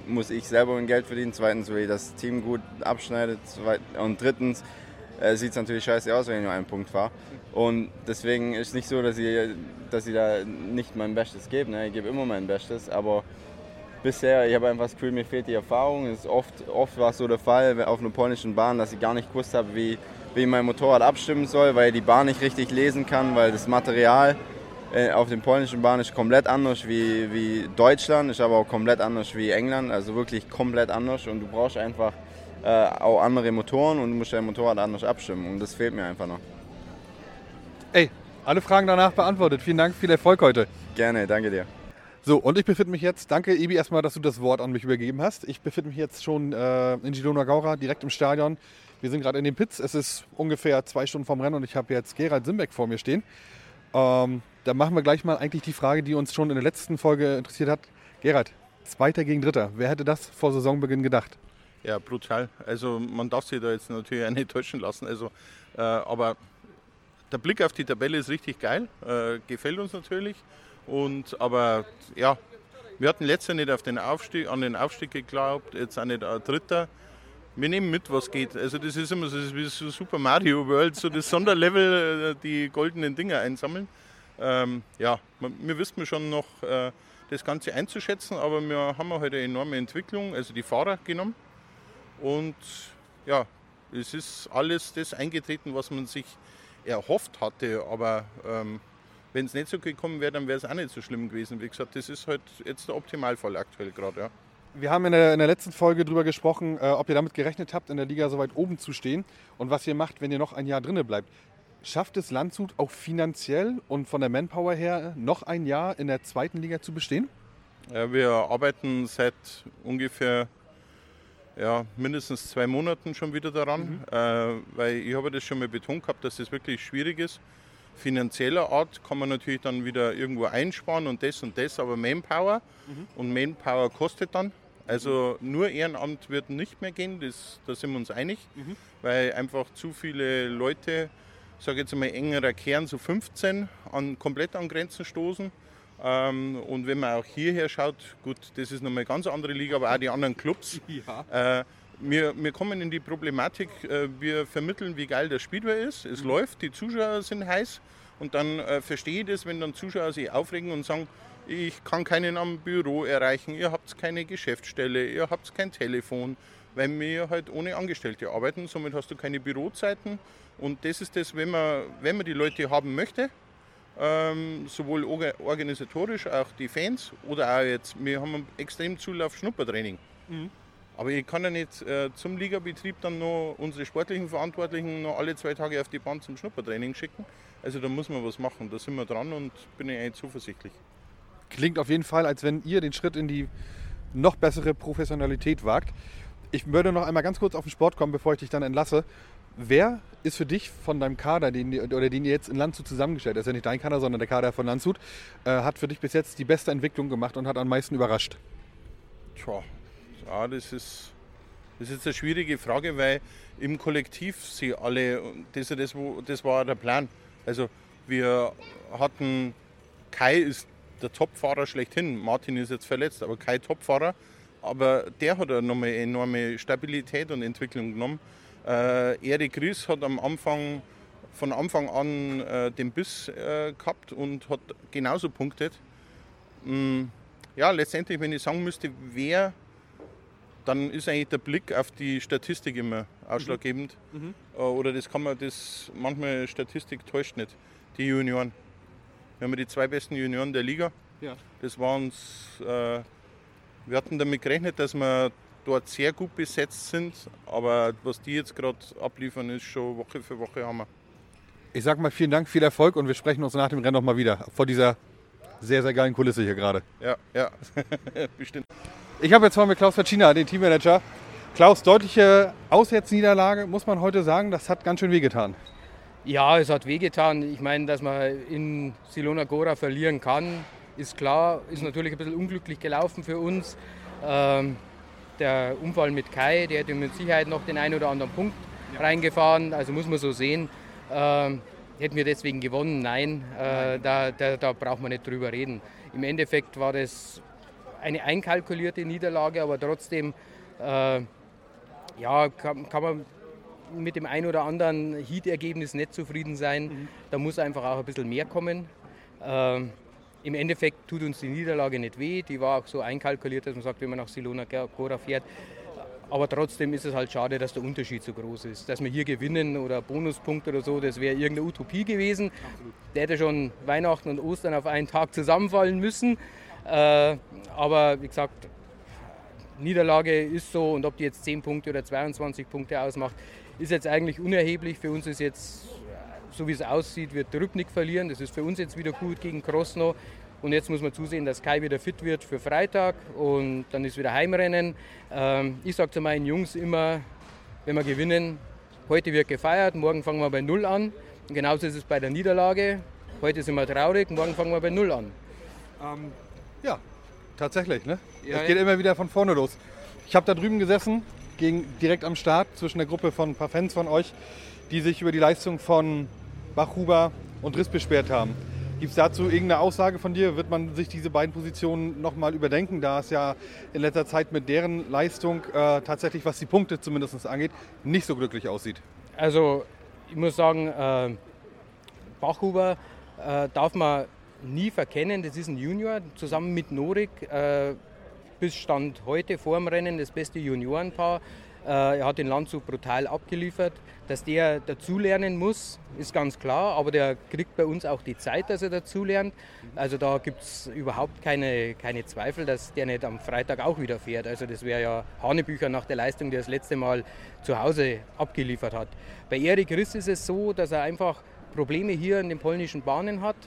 muss ich selber ein Geld verdienen. Zweitens will ich das Team gut abschneidet. Und drittens äh, sieht es natürlich scheiße aus, wenn ich nur einen Punkt fahre. Und deswegen ist es nicht so, dass ich, dass ich da nicht mein Bestes gebe. Ne? Ich gebe immer mein Bestes, aber bisher, ich habe einfach das Gefühl, mir fehlt die Erfahrung. Es oft, oft war es so der Fall auf einer polnischen Bahn, dass ich gar nicht gewusst habe, wie, wie mein Motorrad abstimmen soll, weil ich die Bahn nicht richtig lesen kann, weil das Material auf den polnischen Bahnen ist komplett anders wie, wie Deutschland, ist aber auch komplett anders wie England, also wirklich komplett anders und du brauchst einfach äh, auch andere Motoren und du musst dein Motorrad anders abstimmen und das fehlt mir einfach noch. Ey, alle Fragen danach beantwortet. Vielen Dank, viel Erfolg heute. Gerne, danke dir. So, und ich befinde mich jetzt, danke Ebi erstmal, dass du das Wort an mich übergeben hast. Ich befinde mich jetzt schon äh, in Girona Gaura, direkt im Stadion. Wir sind gerade in den Pits. Es ist ungefähr zwei Stunden vom Rennen und ich habe jetzt Gerald Simbeck vor mir stehen. Ähm, da machen wir gleich mal eigentlich die Frage, die uns schon in der letzten Folge interessiert hat. Gerhard, Zweiter gegen Dritter. Wer hätte das vor Saisonbeginn gedacht? Ja, brutal. Also man darf sich da jetzt natürlich auch nicht täuschen lassen. Also, äh, aber der Blick auf die Tabelle ist richtig geil. Äh, gefällt uns natürlich. Und, aber ja, wir hatten letztes Jahr nicht auf den Aufstieg, an den Aufstieg geglaubt, jetzt auch nicht ein Dritter. Wir nehmen mit, was geht. Also das ist immer so, das ist wie so Super Mario World, so das Sonderlevel, äh, die goldenen Dinger einsammeln ähm, ja, wir wissen schon noch äh, das Ganze einzuschätzen, aber wir haben heute eine enorme Entwicklung, also die Fahrer genommen. Und ja, es ist alles das eingetreten, was man sich erhofft hatte, aber ähm, wenn es nicht so gekommen wäre, dann wäre es auch nicht so schlimm gewesen. Wie gesagt, das ist halt jetzt der Optimalfall aktuell gerade. Ja. Wir haben in der, in der, letzten Folge darüber gesprochen, äh, ob ihr damit gerechnet habt, in der Liga so weit oben zu stehen und was ihr macht, wenn ihr noch ein Jahr drinne bleibt. Schafft es Landshut auch finanziell und von der Manpower her noch ein Jahr in der zweiten Liga zu bestehen? Ja, wir arbeiten seit ungefähr ja, mindestens zwei Monaten schon wieder daran, mhm. äh, weil ich habe das schon mal betont gehabt, dass das wirklich schwierig ist. Finanzieller Art kann man natürlich dann wieder irgendwo einsparen und das und das, aber Manpower mhm. und Manpower kostet dann. Also nur Ehrenamt wird nicht mehr gehen, das, da sind wir uns einig, mhm. weil einfach zu viele Leute sage jetzt mal engerer Kern, so 15, an, komplett an Grenzen stoßen. Ähm, und wenn man auch hierher schaut, gut, das ist nochmal eine ganz andere Liga, aber auch die anderen Clubs. (laughs) Ja. Äh, wir, wir, kommen in die Problematik, äh, wir vermitteln, wie geil das Speedway ist. Es mhm. läuft, die Zuschauer sind heiß. Und dann äh, verstehe ich das, wenn dann Zuschauer sich aufregen und sagen, ich kann keinen am Büro erreichen, ihr habt keine Geschäftsstelle, ihr habt kein Telefon, weil wir halt ohne Angestellte arbeiten. Somit hast du keine Bürozeiten und das ist das, wenn man, wenn man die Leute haben möchte, ähm, sowohl organisatorisch, auch die Fans oder auch jetzt, wir haben einen extrem Zulauf Schnuppertraining. Mhm. Aber ich kann ja nicht äh, zum Ligabetrieb dann noch unsere sportlichen Verantwortlichen noch alle zwei Tage auf die Bahn zum Schnuppertraining schicken. Also da muss man was machen, da sind wir dran und bin ich eigentlich zuversichtlich. Klingt auf jeden Fall, als wenn ihr den Schritt in die noch bessere Professionalität wagt. Ich würde noch einmal ganz kurz auf den Sport kommen, bevor ich dich dann entlasse. Wer ist für dich von deinem Kader, den, oder den ihr jetzt in Landshut zusammengestellt, das ist ja nicht dein Kader, sondern der Kader von Landshut, äh, hat für dich bis jetzt die beste Entwicklung gemacht und hat am meisten überrascht? Tja, ja, das ist, das ist eine schwierige Frage, weil im Kollektiv sie alle, das, das, das war der Plan. Also wir hatten, Kai ist der Topfahrer schlechthin, Martin ist jetzt verletzt, aber Kai Topfahrer, aber der hat eine enorme Stabilität und Entwicklung genommen. Äh, Erik Ries hat am Anfang, von Anfang an äh, den Biss äh, gehabt und hat genauso punktet. Mm, ja, letztendlich, wenn ich sagen müsste, wer, dann ist eigentlich der Blick auf die Statistik immer ausschlaggebend. Mhm. Mhm. Äh, oder das kann man, das manchmal Statistik täuscht nicht. Die Junioren. Wir haben die zwei besten Junioren der Liga. Ja. Das war uns, äh, wir hatten damit gerechnet, dass wir dort sehr gut besetzt sind, aber was die jetzt gerade abliefern, ist schon Woche für Woche Hammer. Ich sag mal vielen Dank, viel Erfolg und wir sprechen uns nach dem Rennen noch mal wieder vor dieser sehr, sehr geilen Kulisse hier gerade. Ja, ja, (laughs) bestimmt. Ich habe jetzt mal mit Klaus Facina, den Teammanager. Klaus, deutliche Auswärtsniederlage, muss man heute sagen, das hat ganz schön wehgetan. Ja, es hat wehgetan. Ich meine, dass man in Silona Gora verlieren kann, ist klar. Ist natürlich ein bisschen unglücklich gelaufen für uns. Ähm, der Unfall mit Kai, der hätte mit Sicherheit noch den einen oder anderen Punkt reingefahren. Also muss man so sehen. Ähm, hätten wir deswegen gewonnen? Nein, äh, da, da, da braucht man nicht drüber reden. Im Endeffekt war das eine einkalkulierte Niederlage, aber trotzdem äh, ja, kann, kann, man mit dem einen oder anderen Heat-Ergebnis nicht zufrieden sein. Mhm. Da muss einfach auch ein bisschen mehr kommen. Ähm, Im Endeffekt tut uns die Niederlage nicht weh. Die war auch so einkalkuliert, dass man sagt, wenn man nach Silona Gora fährt, aber trotzdem ist es halt schade, dass der Unterschied so groß ist. Dass wir hier gewinnen oder Bonuspunkte oder so, das wäre irgendeine Utopie gewesen. Absolut. Der hätte schon Weihnachten und Ostern auf einen Tag zusammenfallen müssen. Äh, aber wie gesagt, Niederlage ist so und ob die jetzt 10 Punkte oder 22 Punkte ausmacht, ist jetzt eigentlich unerheblich. Für uns ist jetzt, so wie es aussieht, wird Rübnik verlieren. Das ist für uns jetzt wieder gut gegen Krosno. Und jetzt muss man zusehen, dass Kai wieder fit wird für Freitag und dann ist wieder Heimrennen. Ähm, ich sage zu meinen Jungs immer, wenn wir gewinnen, heute wird gefeiert, morgen fangen wir bei Null an. Und genauso ist es bei der Niederlage. Heute sind wir traurig, morgen fangen wir bei Null an. Ähm, ja, tatsächlich. Ne? Ja, es geht ja. immer wieder von vorne los. Ich habe da drüben gesessen, gegen, direkt am Start, zwischen der Gruppe von ein paar Fans von euch, die sich über die Leistung von Bachhuber und Riss beschwert haben. Gibt es dazu irgendeine Aussage von dir? Wird man sich diese beiden Positionen nochmal überdenken, da es ja in letzter Zeit mit deren Leistung äh, tatsächlich, was die Punkte zumindest angeht, nicht so glücklich aussieht? Also ich muss sagen, äh, Bachhuber äh, darf man nie verkennen. Das ist ein Junior, zusammen mit Norik äh, bis Stand heute vor dem Rennen das beste Juniorenpaar. Äh, er hat den Landshut brutal abgeliefert. Dass der dazulernen muss, ist ganz klar, aber der kriegt bei uns auch die Zeit, dass er dazulernt. Also da gibt es überhaupt keine, keine Zweifel, dass der nicht am Freitag auch wieder fährt. Also das wäre ja Hanebücher nach der Leistung, die er das letzte Mal zu Hause abgeliefert hat. Bei Erik Riss ist es so, dass er einfach Probleme hier in den polnischen Bahnen hat.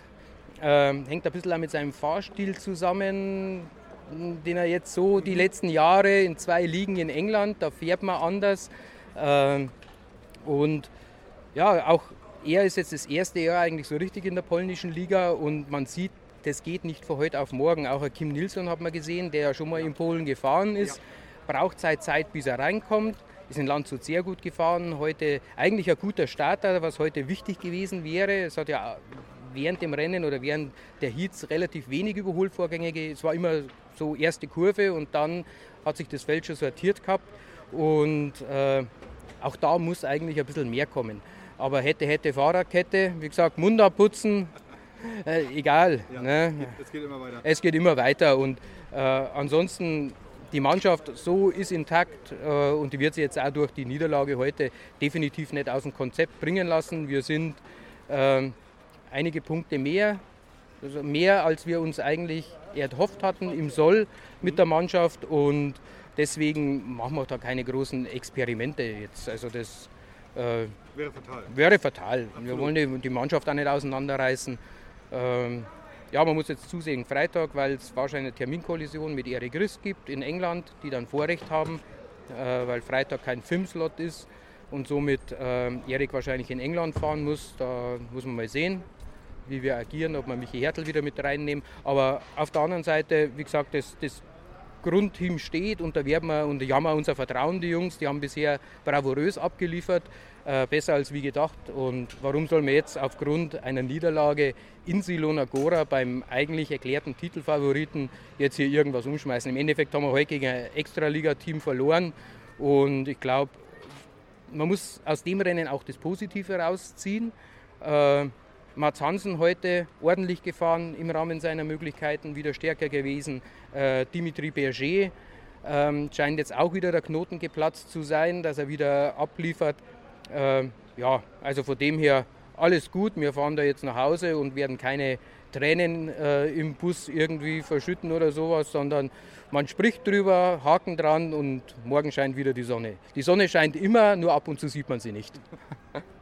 Ähm, hängt ein bisschen auch mit seinem Fahrstil zusammen den er jetzt so die letzten Jahre in zwei Ligen in England, da fährt man anders. Ähm, und ja, auch er ist jetzt das erste Jahr eigentlich so richtig in der polnischen Liga und man sieht, das geht nicht von heute auf morgen. Auch Kim Nilsson hat man gesehen, der ja schon mal in Polen gefahren ist, braucht Zeit, Zeit, bis er reinkommt. Ist in Landshut sehr gut gefahren. Heute eigentlich ein guter Starter, was heute wichtig gewesen wäre. Es hat ja während dem Rennen oder während der Heats relativ wenig Überholvorgänge. Es war immer so erste Kurve und dann hat sich das Feld schon sortiert gehabt. Und äh, auch da muss eigentlich ein bisschen mehr kommen. Aber hätte, hätte Fahrradkette, wie gesagt, Mund abputzen, (laughs) äh, egal. Ja, ne? Es geht immer weiter. Es geht immer weiter und äh, ansonsten die Mannschaft so ist intakt äh, und die wird sich jetzt auch durch die Niederlage heute definitiv nicht aus dem Konzept bringen lassen. Wir sind ähm, einige Punkte mehr, also mehr als wir uns eigentlich erhofft hatten im Soll mit der Mannschaft und deswegen machen wir da keine großen Experimente jetzt. Also das äh, wäre fatal. Wäre fatal. Absolut. Wir wollen die, die, Mannschaft auch nicht auseinanderreißen. Ähm, ja, man muss jetzt zusehen, Freitag, weil es wahrscheinlich eine Terminkollision mit Erik Riss gibt in England, die dann Vorrecht haben, äh, weil Freitag kein Filmslot ist und somit äh, Erik wahrscheinlich in England fahren muss. Da muss man mal sehen wie wir agieren, ob wir Michi Hertel wieder mit reinnehmen. Aber auf der anderen Seite, wie gesagt, das, das Grundteam steht und da werden wir und haben wir unser Vertrauen, die Jungs, die haben bisher bravourös abgeliefert, äh, besser als wie gedacht. Und warum soll man jetzt aufgrund einer Niederlage in Silona Gora beim eigentlich erklärten Titelfavoriten jetzt hier irgendwas umschmeißen? Im Endeffekt haben wir heute gegen ein Extraliga-Team verloren und ich glaube, man muss aus dem Rennen auch das Positive rausziehen. Äh, Mats Hansen heute ordentlich gefahren im Rahmen seiner Möglichkeiten, wieder stärker gewesen. Äh, Dimitri Berger ähm, scheint jetzt auch wieder der Knoten geplatzt zu sein, dass er wieder abliefert. Äh, ja, also von dem her alles gut. Wir fahren da jetzt nach Hause und werden keine Tränen äh, im Bus irgendwie verschütten oder sowas, sondern man spricht drüber, Haken dran und morgen scheint wieder die Sonne. Die Sonne scheint immer, nur ab und zu sieht man sie nicht. (laughs)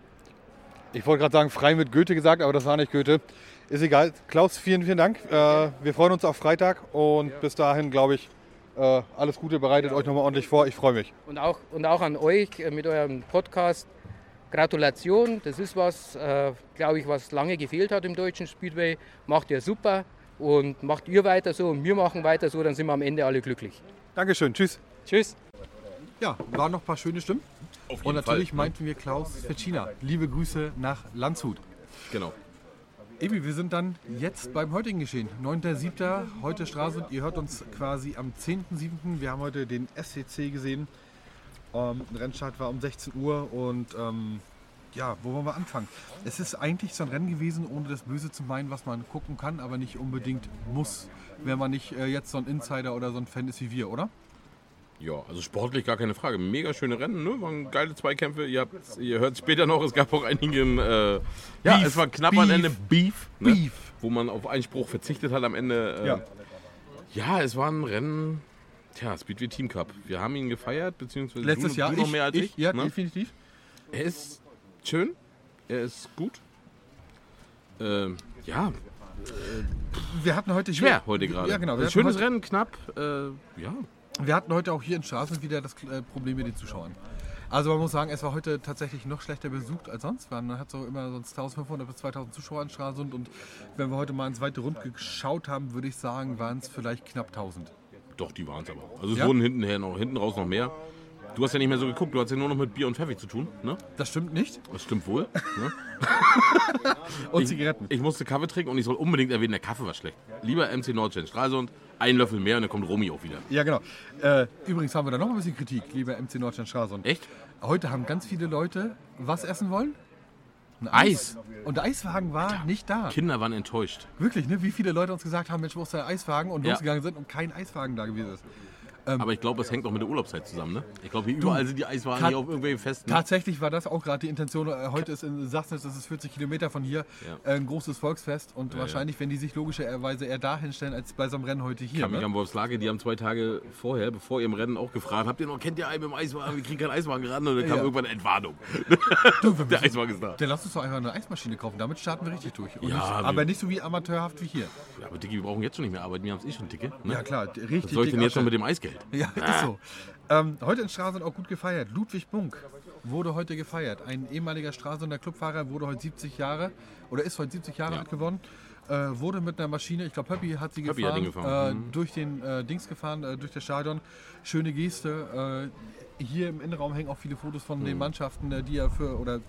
Ich wollte gerade sagen, frei mit Goethe gesagt, aber das war nicht Goethe. Ist egal. Klaus, vielen, vielen Dank. Äh, wir freuen uns auf Freitag und bis dahin, glaube ich, äh, alles Gute. Bereitet euch nochmal ordentlich vor. Ich freue mich. Und auch, und auch an euch äh, mit eurem Podcast. Gratulation, das ist was, äh, glaube ich, was lange gefehlt hat im deutschen Speedway. Macht ihr super und macht ihr weiter so und wir machen weiter so, dann sind wir am Ende alle glücklich. Dankeschön. Tschüss. Tschüss. Ja, waren noch ein paar schöne Stimmen. Und natürlich Fall, ne? meinten wir Klaus Fecina. Liebe Grüße nach Landshut. Genau. Ebi, wir sind dann jetzt beim heutigen Geschehen. 9.7. heute Stralsund. Ihr hört uns quasi am 10.7. Wir haben heute den SCC gesehen. Ähm, Rennstart war um 16 Uhr und ähm, ja, wo wollen wir anfangen? Es ist eigentlich so ein Rennen gewesen, ohne das Böse zu meinen, was man gucken kann, aber nicht unbedingt muss, wenn man nicht äh, jetzt so ein Insider oder so ein Fan ist wie wir, oder? Ja, also sportlich gar keine Frage. Mega schöne Rennen, ne? Waren geile Zweikämpfe. Ihr, habt, ihr hört später noch, es gab auch einigen. Äh, ja, Beef, es war knapp Beef, am Ende Beef. Ne? Beef. Wo man auf Einspruch verzichtet hat am Ende. Äh, Ja. ja. es war ein Rennen. Tja, Speedway Team Cup. Wir haben ihn gefeiert, beziehungsweise Letztes du, Jahr du noch ich, mehr als ich. ich ja, ne? definitiv. Er ist schön, er ist gut. Ähm, ja, Wir hatten heute schwer hier, heute gerade. Ja, genau. Schönes Rennen, knapp. Äh, ja, Wir hatten heute auch hier in Straßen wieder das äh, Problem mit den Zuschauern. Also man muss sagen, es war heute tatsächlich noch schlechter besucht als sonst. Man hat so immer sonst 1500 bis 2000 Zuschauer in Stralsund und wenn wir heute mal ins zweite Rund geschaut haben, würde ich sagen, waren es vielleicht knapp 1000. doch, die waren es aber. Also es Ja? wurden hintenher noch, hinten raus noch mehr. Du hast ja nicht mehr so geguckt, du hast ja nur noch mit Bier und Pfeffi zu tun, ne? Das stimmt nicht. Das stimmt wohl. Ne? (laughs) Und ich, Zigaretten. Ich musste Kaffee trinken und ich soll unbedingt erwähnen, der Kaffee war schlecht. Lieber MC Nordstein Stralsund, ein Löffel mehr und dann kommt Romy auch wieder. Ja, genau. Äh, übrigens haben wir da noch ein bisschen Kritik, lieber MC Nordstein Stralsund. Echt? Heute haben ganz viele Leute was essen wollen? Ein Eis. Und der Eiswagen war nicht da. Kinder waren enttäuscht. Wirklich, ne? Wie viele Leute uns gesagt haben, Mensch, wo ist der Eiswagen? Und Ja. losgegangen sind und kein Eiswagen da gewesen ist. Aber ich glaube, es hängt auch mit der Urlaubszeit zusammen, ne? Ich glaube, hier überall sind die Eiswagen hier auf irgendwelchen Festen. Tatsächlich war das auch gerade die Intention. Äh, Heute ist in Sassnitz, das ist 40 Kilometer von hier, Ja. äh, ein großes Volksfest. Und Ja, wahrscheinlich, wenn die sich logischerweise eher da hinstellen, als bei so einem Rennen heute Ich hier. kann mich Ne? an Wolfslage, die haben zwei Tage vorher, bevor ihrem Rennen auch gefragt, habt ihr noch, kennt ihr einen mit dem Eiswagen? Wir kriegen keinen Eiswagen ran und dann kam Ja. irgendwann eine Entwarnung. (laughs) der Eiswagen ist da. Dann lass uns doch einfach eine Eismaschine kaufen. Damit starten wir richtig durch. Ja, nicht, aber nicht so wie amateurhaft wie hier. Ja, aber Dicki, wir brauchen jetzt schon nicht mehr arbeiten, wir haben es eh schon dicke. Ne? Ja klar, richtig. Was soll ich denn jetzt abstellen. mit dem Eisgeld? (laughs) Ja, ist so. Ähm, heute in Stralsund auch gut gefeiert. Ludwig Bunk wurde heute gefeiert. Ein ehemaliger Stralsunder Clubfahrer wurde heute 70 Jahre oder ist heute 70 Jahre Ja. alt geworden. Äh, wurde mit einer Maschine, ich glaube Höppi hat sie Höppi hat gefahren, ihn gefahren, Äh, mhm. durch den äh, Dings gefahren, äh, durch das Stadion. Schöne Geste. Äh, hier im Innenraum hängen auch viele Fotos von Mhm. den Mannschaften, äh, die er für oder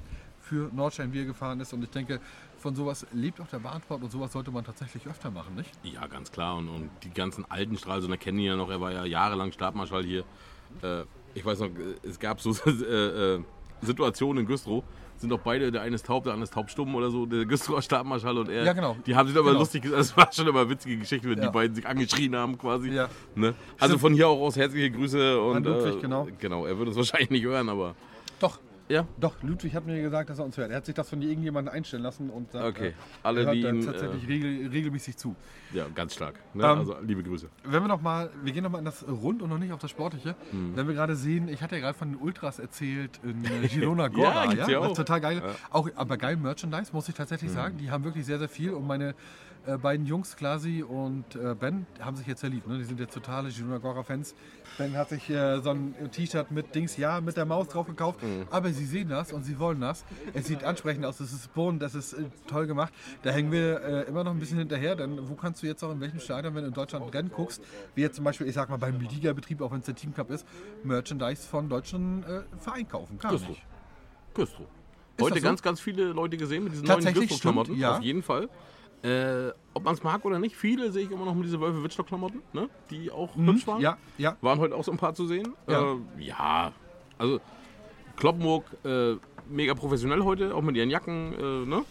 für Nordstein wir gefahren ist. Und ich denke, von sowas lebt auch der Bahnsport und sowas sollte man tatsächlich öfter machen, nicht? Ja, ganz klar. Und, und die ganzen alten Stralsunder kennen ihn ja noch. Er war ja jahrelang Stabmarschall hier. Äh, ich weiß noch, äh, es gab so (laughs) äh, äh, Situationen in Güstrow. Sind auch beide, der eine ist taub, der andere ist taubstumm oder so, der Güstrower Stabmarschall und er. Ja, genau. Die haben sich aber Genau. lustig, das war schon immer eine witzige Geschichte, wenn Ja. die beiden sich angeschrien haben quasi. Ja. Ne? Also Stimmt. von hier auch aus herzliche Grüße und An Ludwig, äh, genau. Genau, er würde es wahrscheinlich nicht hören, aber Doch. Ja. Doch, Ludwig hat mir gesagt, dass er uns hört. Er hat sich das von irgendjemandem einstellen lassen und sagt, Okay. äh, Alle, er hört die ihn, tatsächlich äh, regel, regelmäßig zu. Ja, ganz stark. Ne? Ähm, also liebe Grüße. Wenn wir noch mal, wir gehen noch mal in das Rund und noch nicht auf das Sportliche. Hm. Wenn wir gerade sehen, ich hatte ja gerade von den Ultras erzählt in äh, (laughs) Girona Gora, Ja, ja Das auch. ist total geil. Ja. Auch, aber geil Merchandise, muss ich tatsächlich sagen. Die haben wirklich sehr, sehr viel und meine äh, beiden Jungs, Klasi und äh, Ben, haben sich jetzt verliebt. Ne? Die sind jetzt totale Girona Gora-Fans. Ben hat sich äh, so ein T-Shirt mit Dings, ja, mit der Maus drauf gekauft. Hm. Aber sie sehen das und sie wollen das. Es sieht ansprechend aus, es ist bunt, das ist äh, toll gemacht. Da hängen wir äh, immer noch ein bisschen hinterher, denn wo kannst du jetzt auch in welchem Stadion, wenn du in Deutschland ein Rennen guckst, wie jetzt zum Beispiel, ich sag mal beim Liga-Betrieb, auch wenn es der Team Cup ist, Merchandise von deutschen äh, Vereinen kaufen? Gar Güstrow. Güstrow. Heute so? ganz, ganz viele Leute gesehen mit diesen neuen Güstrow-Klamotten. ja. Auf jeden Fall. Äh, ob man es mag oder nicht, viele sehe ich immer noch mit diesen Wölfe Wittstock-Klamotten, ne? die auch hübsch waren. Mhm. Ja, ja. Waren heute auch so ein paar zu sehen. Ja. Äh, ja. Also Kloppenburg, äh, mega professionell heute, auch mit ihren Jacken. Äh, ne?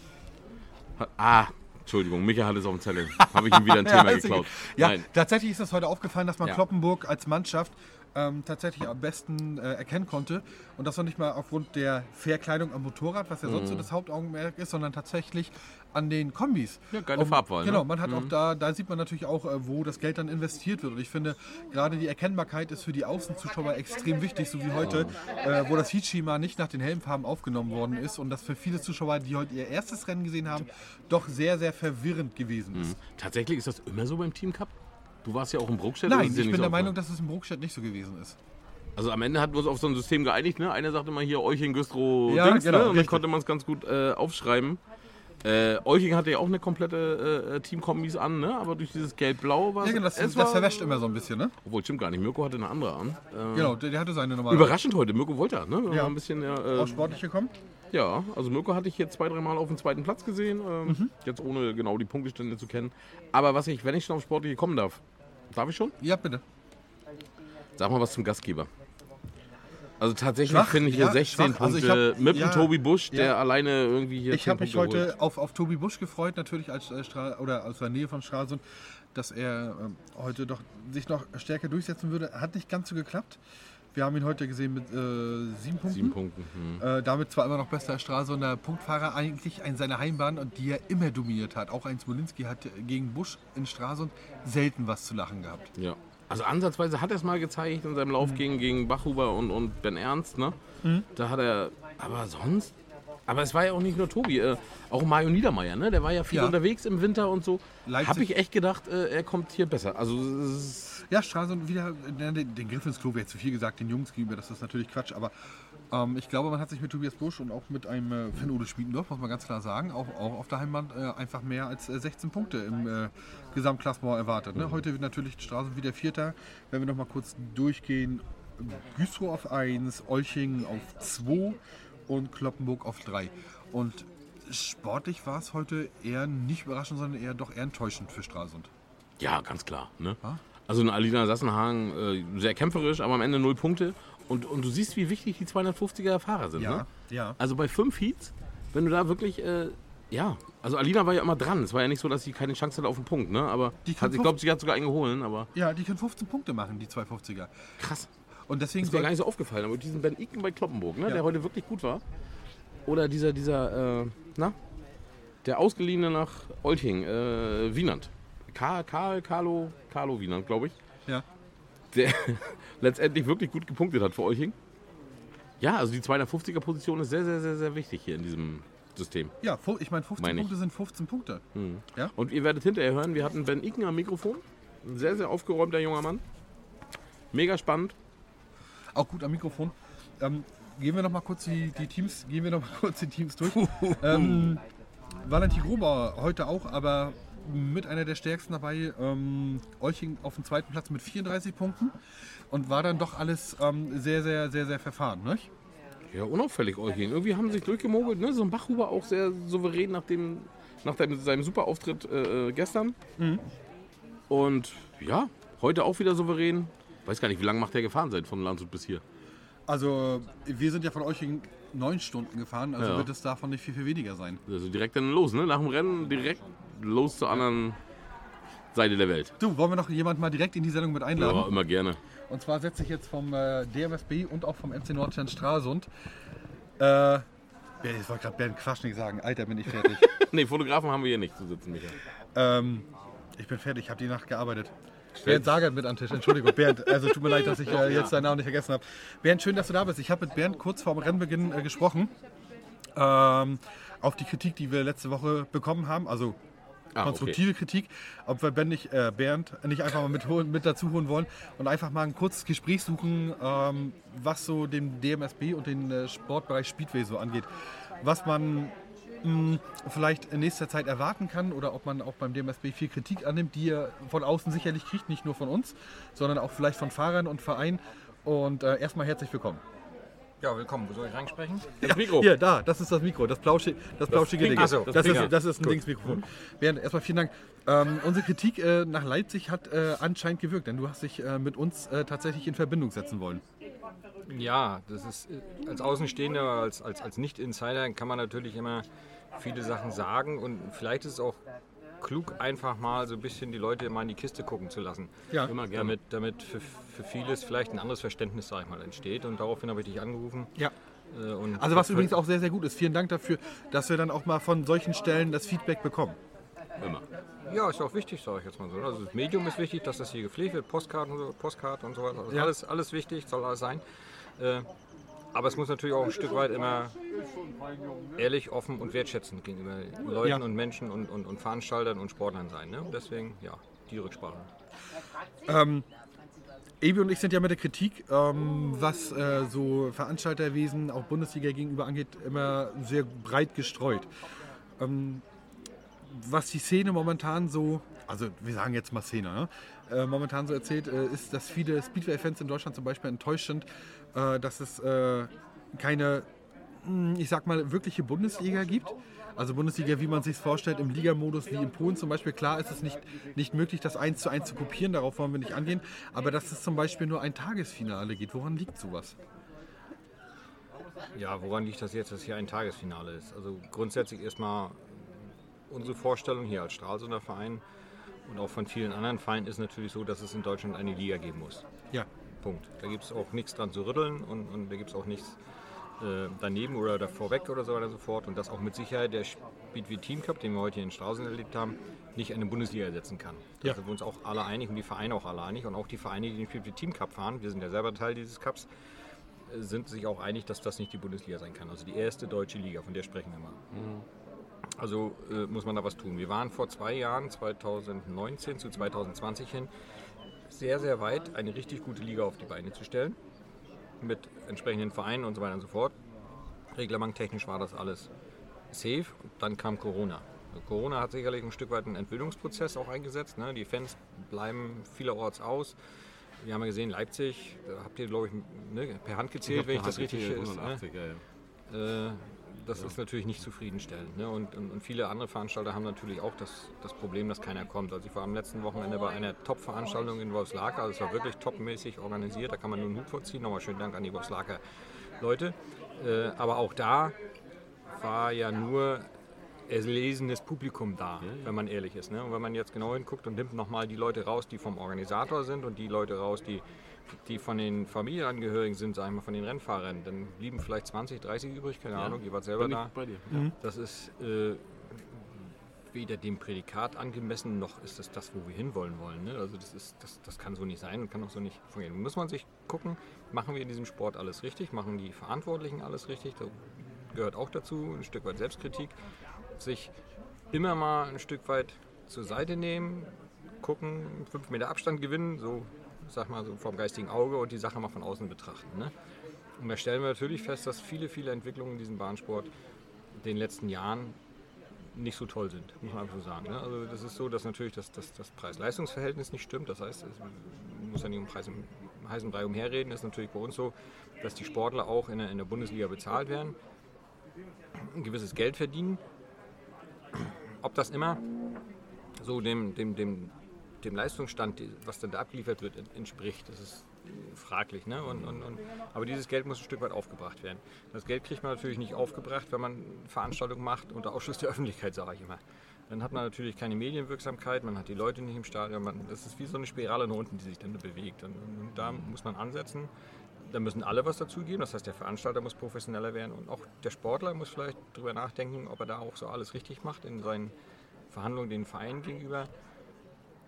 Hat, ah, Entschuldigung, Micha hat es auf dem Zettel. Habe ich ihm wieder ein (laughs) Thema ist geklaut. Ja, Nein. tatsächlich ist es heute aufgefallen, dass man Ja. Kloppenburg als Mannschaft ähm, tatsächlich am besten äh, erkennen konnte. Und das noch nicht mal aufgrund der Verkleidung am Motorrad, was ja sonst so das Hauptaugenmerk ist, sondern tatsächlich an den Kombis. Ja, geile Farbwahl, ne? Genau, man hat auch da, da sieht man natürlich auch, äh, wo das Geld dann investiert wird. Und ich finde, gerade die Erkennbarkeit ist für die Außenzuschauer extrem wichtig, so wie heute, äh, wo das Heatschema nicht nach den Helmfarben aufgenommen worden ist und das für viele Zuschauer, die heute ihr erstes Rennen gesehen haben, doch sehr, sehr verwirrend gewesen ist. Tatsächlich ist das immer so beim Team Cup? Du warst ja auch im Bruckstedt. Nein, ich bin der Meinung, ne? dass es im Bruckstedt nicht so gewesen ist. Also am Ende hatten wir uns auf so ein System geeinigt. Ne? Einer sagte mal hier Euching, Güstrow, Ja, Dings. genau, ne? Und dann richtig. konnte man es ganz gut äh, aufschreiben. Äh, Euching hatte ja auch eine komplette äh, Teamkombis an, ne? aber durch dieses Gelb-Blau war Ja, genau, das, es das verwäscht immer so ein bisschen, ne? Obwohl, stimmt gar nicht. Mirko hatte eine andere an. Äh, Genau, der, der hatte seine normale. Überraschend heute, Mirko Wolter. Ne? Ja. Ein bisschen, äh, Auch sportlich gekommen? ja, also Mirko hatte ich jetzt zwei, dreimal auf dem zweiten Platz gesehen. Ähm, Mhm. Jetzt ohne genau die Punktestände zu kennen. Aber was ich, wenn ich schon auf Sportliche kommen darf, darf ich schon? Ja, bitte. Sag mal was zum Gastgeber. Also tatsächlich Schwach, finde ich hier ja, 16 schwach. Also Punkte ich hab- mit ja, dem Tobi Busch, der ja. alleine irgendwie hier Ich 10 habe mich Punkte heute auf, auf Tobi Busch gefreut, natürlich als äh, Stra oder aus der Nähe von Stralsund, dass er ähm, heute doch sich noch stärker durchsetzen würde. Hat nicht ganz so geklappt. Wir haben ihn heute gesehen mit äh, sieben Punkten. Sieben Punkten. Hm. Äh, damit zwar immer noch bester Stralsunder Punktfahrer eigentlich in seiner Heimbahn und die er immer dominiert hat. Auch ein Smolinski hat gegen Busch in Stralsund selten was zu lachen gehabt. Ja. Also ansatzweise hat er es mal gezeigt in seinem Lauf Mhm. gegen, gegen Bachhuber und, und Ben Ernst. Ne? Da hat er, aber sonst, aber es war ja auch nicht nur Tobi, äh, auch Mario Niedermeyer, ne? der war ja viel Ja. unterwegs im Winter und so. Habe ich echt gedacht, äh, er kommt hier besser. Also es ist- Ja, Stralsund wieder, den, den Griff ins Klo wäre zu viel gesagt, den Jungs gegenüber, das ist natürlich Quatsch, aber ähm, ich glaube, man hat sich mit Tobias Busch und auch mit einem äh, Finn-Ole Schmiedendorf, muss man ganz klar sagen, auch, auch auf der Heimbahn äh, einfach mehr als äh, 16 Punkte im äh, Gesamtklassement erwartet. Ne? Heute wird natürlich Stralsund wieder Vierter. Wenn wir noch mal kurz durchgehen, Güstrow auf 1, Olching auf 2 und Kloppenburg auf 3. Und sportlich war es heute eher nicht überraschend, sondern eher doch eher enttäuschend für Stralsund. ja, ganz klar. Ne? Ja. Also eine Alina Sassenhagen, äh, sehr kämpferisch, aber am Ende null Punkte. Und, und du siehst, wie wichtig die 250er Fahrer sind. Ne? ja. Also bei fünf Heats, wenn du da wirklich, äh, ja, also Alina war ja immer dran. Es war ja nicht so, dass sie keine Chance hatte auf den Punkt, ne? Aber Die hat, ich glaube, sie hat sogar einen geholt, aber Ja, die können 15 Punkte machen, die 250er. krass. Und deswegen Ist mir gar nicht so aufgefallen, aber diesen Ben Iken bei Kloppenburg, ne, Ja. der heute wirklich gut war. Oder dieser, dieser, äh, na, der Ausgeliehene nach Olching, äh, Wienand. Karl, Karl, Carlo, Carlo Wienand, glaube ich. Ja. Der (laughs) letztendlich wirklich gut gepunktet hat für Olching. Ja, also die 250er Position ist sehr, sehr, sehr, sehr wichtig hier in diesem System. ja, ich meine, 15 Meine ich. Punkte sind 15 Punkte. Ja? Und ihr werdet hinterher hören, wir hatten Ben Iken am Mikrofon. Ein sehr, sehr aufgeräumter junger Mann. Mega spannend. Auch gut am Mikrofon. Ähm, gehen wir noch mal kurz die, die Teams, gehen wir noch mal (laughs) kurz die Teams durch. ähm, Valentin Grobauer heute auch, aber mit einer der stärksten dabei. Ähm, Olching auf dem zweiten Platz mit 34 Punkten und war dann doch alles ähm, sehr, sehr, sehr, sehr verfahren, nicht? Ja, unauffällig Eugen. Irgendwie haben sie sich durchgemogelt. Ne? So ein Bachhuber auch sehr souverän nach, dem, nach dem, seinem super Auftritt äh, äh, gestern. Und ja, heute auch wieder souverän. Weiß gar nicht, wie lange macht der gefahren seit von Landshut bis hier? Also wir sind ja von Olching neun Stunden gefahren, also Ja. wird es davon nicht viel, viel weniger sein. Also direkt dann los, ne? Nach dem Rennen direkt los zur anderen Seite der Welt. Du, wollen wir noch jemanden mal direkt in die Sendung mit einladen? Ja, immer gerne. Und zwar setze ich jetzt vom äh, DMSB und auch vom MC Nordstern Stralsund. Äh, ich wollte gerade Bernd Quaschnik sagen, Alter, bin ich fertig. (laughs) Nee, Fotografen haben wir hier nicht zu sitzen, Michael. ähm, ich bin fertig, ich habe die Nacht gearbeitet. Bernd Sagert mit am Tisch, Entschuldigung, Bernd, also tut mir leid, dass ich äh, jetzt deinen Namen nicht vergessen habe. Bernd, schön, dass du da bist. Ich habe mit Bernd kurz vor dem Rennbeginn äh, gesprochen. Ähm, auf die Kritik, die wir letzte Woche bekommen haben, also Ah, konstruktive Kritik, ob wir Ben nicht, äh, Bernd nicht einfach mal mit, mit dazu holen wollen und einfach mal ein kurzes Gespräch suchen, ähm, was so den DMSB und den äh, Sportbereich Speedway so angeht. Was man mh, vielleicht in nächster Zeit erwarten kann oder ob man auch beim DMSB viel Kritik annimmt, die er von außen sicherlich kriegt, nicht nur von uns, sondern auch vielleicht von Fahrern und Vereinen. Und äh, erstmal herzlich willkommen. Ja, willkommen. Wo soll ich reinsprechen? Das Mikro. Hier, da, das ist das Mikro, das, Plauschi, das plauschige Ding. So, das, das ist, das ist ein Dingsmikrofon. Bernd, erstmal vielen Dank. Ähm, unsere Kritik äh, nach Leipzig hat äh, anscheinend gewirkt, denn du hast dich äh, mit uns äh, tatsächlich in Verbindung setzen wollen. Ja, das ist äh, als Außenstehender, als, als, als Nicht-Insider kann man natürlich immer viele Sachen sagen und vielleicht ist es auch klug, einfach mal so ein bisschen die Leute mal in die Kiste gucken zu lassen. Ja. Immer gerne. Damit, damit für, für vieles vielleicht ein anderes Verständnis, sag ich mal, entsteht. Und daraufhin habe ich dich angerufen. Ja. Äh, und Also was übrigens auch sehr, sehr gut ist. Vielen Dank dafür, dass wir dann auch mal von solchen Stellen das Feedback bekommen. Immer. Ja, ist auch wichtig, sage ich jetzt mal so. Also das Medium ist wichtig, dass das hier gepflegt wird, Postkarten, und so, Postkarte und so weiter. Also Ja. alles, alles wichtig, soll alles sein. Äh, aber es muss natürlich auch ein Stück weit immer ehrlich, offen und wertschätzend gegenüber Leuten Ja. und Menschen und, und, und Veranstaltern und Sportlern sein. Ne? Deswegen, ja, die Rücksprache. Ähm, Ebi und ich sind ja mit der Kritik, ähm, was äh, so Veranstalterwesen, auch Bundesliga gegenüber angeht, immer sehr breit gestreut. Ähm, was die Szene momentan so, also wir sagen jetzt mal Szene, ne? äh, momentan so erzählt, äh, ist, dass viele Speedway-Fans in Deutschland zum Beispiel enttäuscht sind, äh, dass es äh, keine, mh, ich sag mal, wirkliche Bundesliga gibt. Also Bundesliga, wie man sich vorstellt, im Ligamodus wie in Polen zum Beispiel. Klar ist es nicht, nicht möglich, das eins zu eins zu kopieren, darauf wollen wir nicht angehen. Aber dass es zum Beispiel nur ein Tagesfinale geht, woran liegt sowas? Ja, woran liegt das jetzt, dass hier ein Tagesfinale ist? Also grundsätzlich erstmal unsere Vorstellung hier als Stralsunder Verein und auch von vielen anderen Vereinen ist natürlich so, dass es in Deutschland eine Liga geben muss. Ja. Punkt. Da gibt es auch nichts dran zu rütteln und, und da gibt es auch nichts äh, daneben oder davor weg oder so weiter und so fort. Und dass auch mit Sicherheit der Speedway Team Cup, den wir heute hier in Stralsund erlebt haben, nicht eine Bundesliga ersetzen kann. Da Ja. sind wir uns auch alle einig und die Vereine auch alle einig. Und auch die Vereine, die den Speedway Team Cup fahren, wir sind ja selber Teil dieses Cups, äh, sind sich auch einig, dass das nicht die Bundesliga sein kann. Also die erste deutsche Liga, von der sprechen wir mal. Also äh, muss man da was tun. Wir waren vor zwei Jahren, 2019 zu 2020 hin, sehr, sehr weit, eine richtig gute Liga auf die Beine zu stellen. Mit entsprechenden Vereinen und so weiter und so fort. Reglementtechnisch war das alles safe. Und dann kam Corona. Corona hat sicherlich ein Stück weit einen Entwicklungsprozess auch eingesetzt. Ne? Die Fans bleiben vielerorts aus. Wir haben ja gesehen, Leipzig, da habt ihr, glaube ich, ne, per Hand gezählt, hab wenn ich das richtig gezählt, ist. 180, ja, ja. Äh, das ist natürlich nicht zufriedenstellend. Ne? Und, und, und viele andere Veranstalter haben natürlich auch das, das Problem, dass keiner kommt. Also ich war am letzten Wochenende bei einer Top-Veranstaltung in Wolfslaker. Also es war wirklich topmäßig organisiert. Da kann man nur einen Hut vorziehen. Nochmal schönen Dank an die Wolfslaker Leute. Äh, aber auch da war ja nur erlesenes Publikum da, wenn man ehrlich ist. Ne? Und wenn man jetzt genau hinguckt und nimmt nochmal die Leute raus, die vom Organisator sind und die Leute raus, die, die von den Familienangehörigen sind, sagen wir von den Rennfahrern, dann blieben vielleicht 20, 30 übrig, keine Ja, Ahnung, ihr wart selber da. bei dir, Mhm. ja. Das ist äh, weder dem Prädikat angemessen, noch ist das das, wo wir hinwollen wollen. Ne? Also das, ist, das, das kann so nicht sein und kann auch so nicht funktionieren. Muss man sich gucken, machen wir in diesem Sport alles richtig, machen die Verantwortlichen alles richtig, da gehört auch dazu ein Stück weit Selbstkritik, sich immer mal ein Stück weit zur Seite nehmen, gucken, fünf Meter Abstand gewinnen, so sag mal so vom geistigen Auge und die Sache mal von außen betrachten. Ne? Und da stellen wir natürlich fest, dass viele, viele Entwicklungen in diesem Bahnsport in den letzten Jahren nicht so toll sind, muss man einfach so sagen. Ne? Also das ist so, dass natürlich das, das, das Preis-Leistungs-Verhältnis nicht stimmt. Das heißt, es muss ja nicht um Preis im heißen Brei umherreden. Das ist natürlich bei uns so, dass die Sportler auch in der, in der Bundesliga bezahlt werden, ein gewisses Geld verdienen. Ob das immer so dem, dem, dem, dem Leistungsstand, was dann da abgeliefert wird, en- entspricht, das ist fraglich. Ne? Und, und, und, aber dieses Geld muss ein Stück weit aufgebracht werden. Das Geld kriegt man natürlich nicht aufgebracht, wenn man Veranstaltungen macht unter Ausschluss der Öffentlichkeit, sage ich immer. Dann hat man natürlich keine Medienwirksamkeit, man hat die Leute nicht im Stadion. Man, das ist wie so eine Spirale nach unten, die sich dann bewegt. Und, und da muss man ansetzen. Da müssen alle was dazugeben. Das heißt, der Veranstalter muss professioneller werden und auch der Sportler muss vielleicht darüber nachdenken, ob er da auch so alles richtig macht in seinen Verhandlungen den Vereinen gegenüber.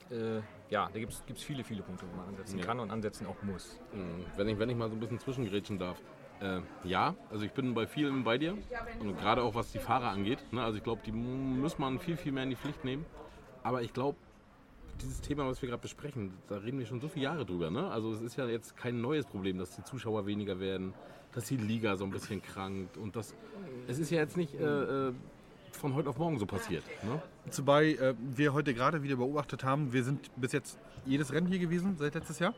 Äh, ja, da gibt es viele, viele Punkte, wo man ansetzen Ja. kann und ansetzen auch muss. Mhm. Wenn ich, wenn ich mal so ein bisschen zwischengrätschen darf. Äh, ja, also ich bin bei vielen bei dir. Und gerade auch was die Fahrer angeht. Ne? Also ich glaube, die muss man viel, viel mehr in die Pflicht nehmen. Aber ich glaube, dieses Thema, was wir gerade besprechen, da reden wir schon so viele Jahre drüber. Ne? Also es ist ja jetzt kein neues Problem, dass die Zuschauer weniger werden, dass die Liga so ein bisschen krankt. Und das, es ist ja jetzt nicht äh, äh, von heute auf morgen so passiert. Ne? Wobei äh, wir heute gerade wieder beobachtet haben, wir sind bis jetzt jedes Rennen hier gewesen seit letztes Jahr,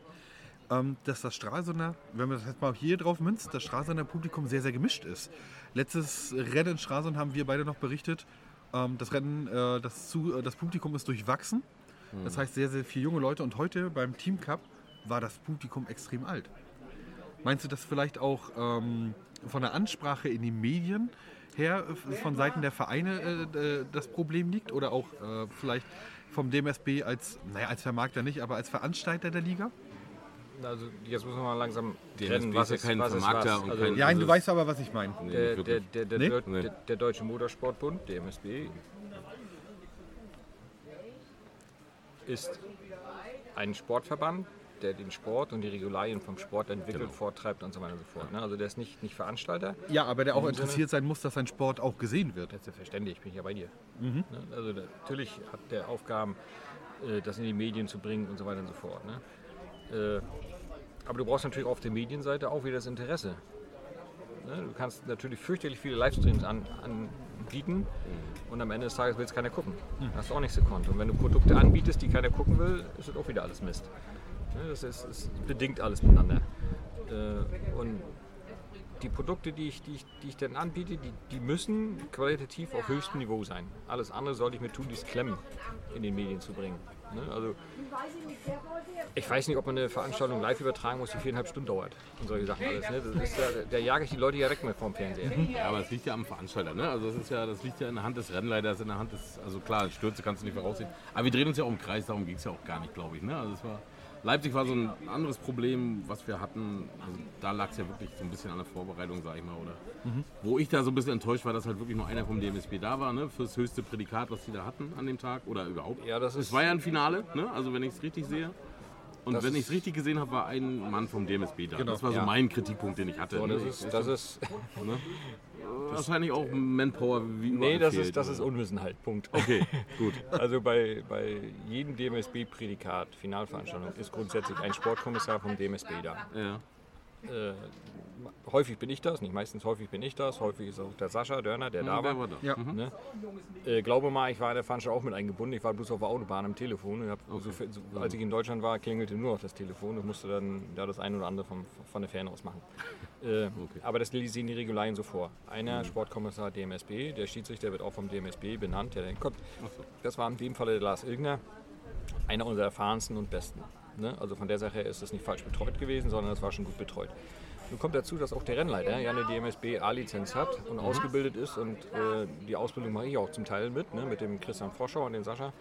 ähm, dass das Stralsunder, wenn man das jetzt mal hier drauf münzt, das Stralsunder Publikum sehr, sehr gemischt ist. Letztes Rennen in Stralsund haben wir beide noch berichtet, ähm, das Rennen, äh, das, zu, äh, das Publikum ist durchwachsen. Das heißt sehr, sehr viele junge Leute und heute beim Team Cup war das Publikum extrem alt. Meinst du, dass vielleicht auch ähm, von der Ansprache in den Medien her äh, von Seiten der Vereine äh, das Problem liegt oder auch äh, vielleicht vom DMSB als, naja, als Vermarkter nicht, aber als Veranstalter der Liga? Also jetzt müssen wir mal langsam DMSB trennen, ist was ja ist kein was. Ist Vermarkter was. und Also kein- Ja, Also du weißt aber, was ich meine. Der, der, der, der, Nee? Deu- Nee. der, der Deutsche Motorsportbund, DMSB, ist ein Sportverband, der den Sport und die Regularien vom Sport entwickelt, Genau. vortreibt und so weiter und so fort. Ne? Also der ist nicht, nicht Veranstalter. Ja, aber der auch interessiert sein muss, dass sein Sport auch gesehen wird. Selbstverständlich, bin ich ja bei dir. Ne? Also natürlich hat der Aufgaben, äh, das in die Medien zu bringen und so weiter und so fort. Ne? Äh, aber du brauchst natürlich auf der Medienseite auch wieder das Interesse. Du kannst natürlich fürchterlich viele Livestreams an, anbieten und am Ende des Tages will es keiner gucken. Hast du auch nichts gekonnt. Und wenn du Produkte anbietest, die keiner gucken will, ist das auch wieder alles Mist. Ne? Das ist, ist bedingt alles miteinander. Äh, und die Produkte, die ich, die ich, die ich dann anbiete, die, die müssen qualitativ auf höchstem Niveau sein. Alles andere sollte ich mir tun, dies klemmen in den Medien zu bringen. Ne? Also, ich weiß nicht, ob man eine Veranstaltung live übertragen muss, die viereinhalb Stunden dauert und solche Sachen alles. Ne? Das ist ja, da jage ich die Leute ja weg mit vom Fernseher. Ja, aber es liegt ja am Veranstalter, ne? Also das ist ja, das liegt ja in der Hand des Rennleiters, in der Hand des, also klar, Stürze kannst du nicht voraussehen. Aber wir drehen uns ja auch im Kreis, darum ging es ja auch gar nicht, glaube ich. Ne? Also es war, Leipzig war so ein anderes Problem, was wir hatten. Also da lag es ja wirklich so ein bisschen an der Vorbereitung, sage ich mal. Oder wo ich da so ein bisschen enttäuscht war, dass halt wirklich nur einer vom DMSB da war, ne? Fürs höchste Prädikat, was die da hatten an dem Tag oder überhaupt. Ja, das Es ist, war ja ein Finale, ne? Also wenn ich es richtig sehe. Und Das wenn ich es richtig gesehen habe, war ein Mann vom DMSB da. Genau. Das war so Ja. mein Kritikpunkt, den ich hatte. so, ne? das ist, das ist, (laughs) Ne? Wahrscheinlich auch Manpower wie nee, das fehlt, ist, das oder? ist Unwissenheit. Punkt. Okay, gut. (laughs) Also bei, bei jedem DMSB-Prädikat, Finalveranstaltung, ist grundsätzlich ein Sportkommissar vom DMSB da. Ja. Äh, häufig bin ich das, nicht meistens häufig bin ich das, häufig ist auch der Sascha Dörner, der da wer war. war da? Ja. Mhm. Ne? Äh, glaube mal, ich war in der Veranstaltung auch mit eingebunden. Ich war bloß auf der Autobahn am Telefon. Ich hab, so, so, als ich in Deutschland war, klingelte nur noch das Telefon. Ich musste dann da das eine oder andere vom, von der Ferne aus machen. Äh, Aber das sehen die Regularien so vor. Einer Sportkommissar DMSB, der Schiedsrichter wird auch vom DMSB benannt, der dann kommt. Das war in dem Falle der Lars Ilgner, einer unserer erfahrensten und besten. Ne? Also von der Sache her ist es nicht falsch betreut gewesen, sondern es war schon gut betreut. Nun kommt dazu, dass auch der Rennleiter ja eine DMSB A-Lizenz hat und ausgebildet ist und äh, die Ausbildung mache ich auch zum Teil mit, ne? mit dem Christian Froschau und dem Sascha.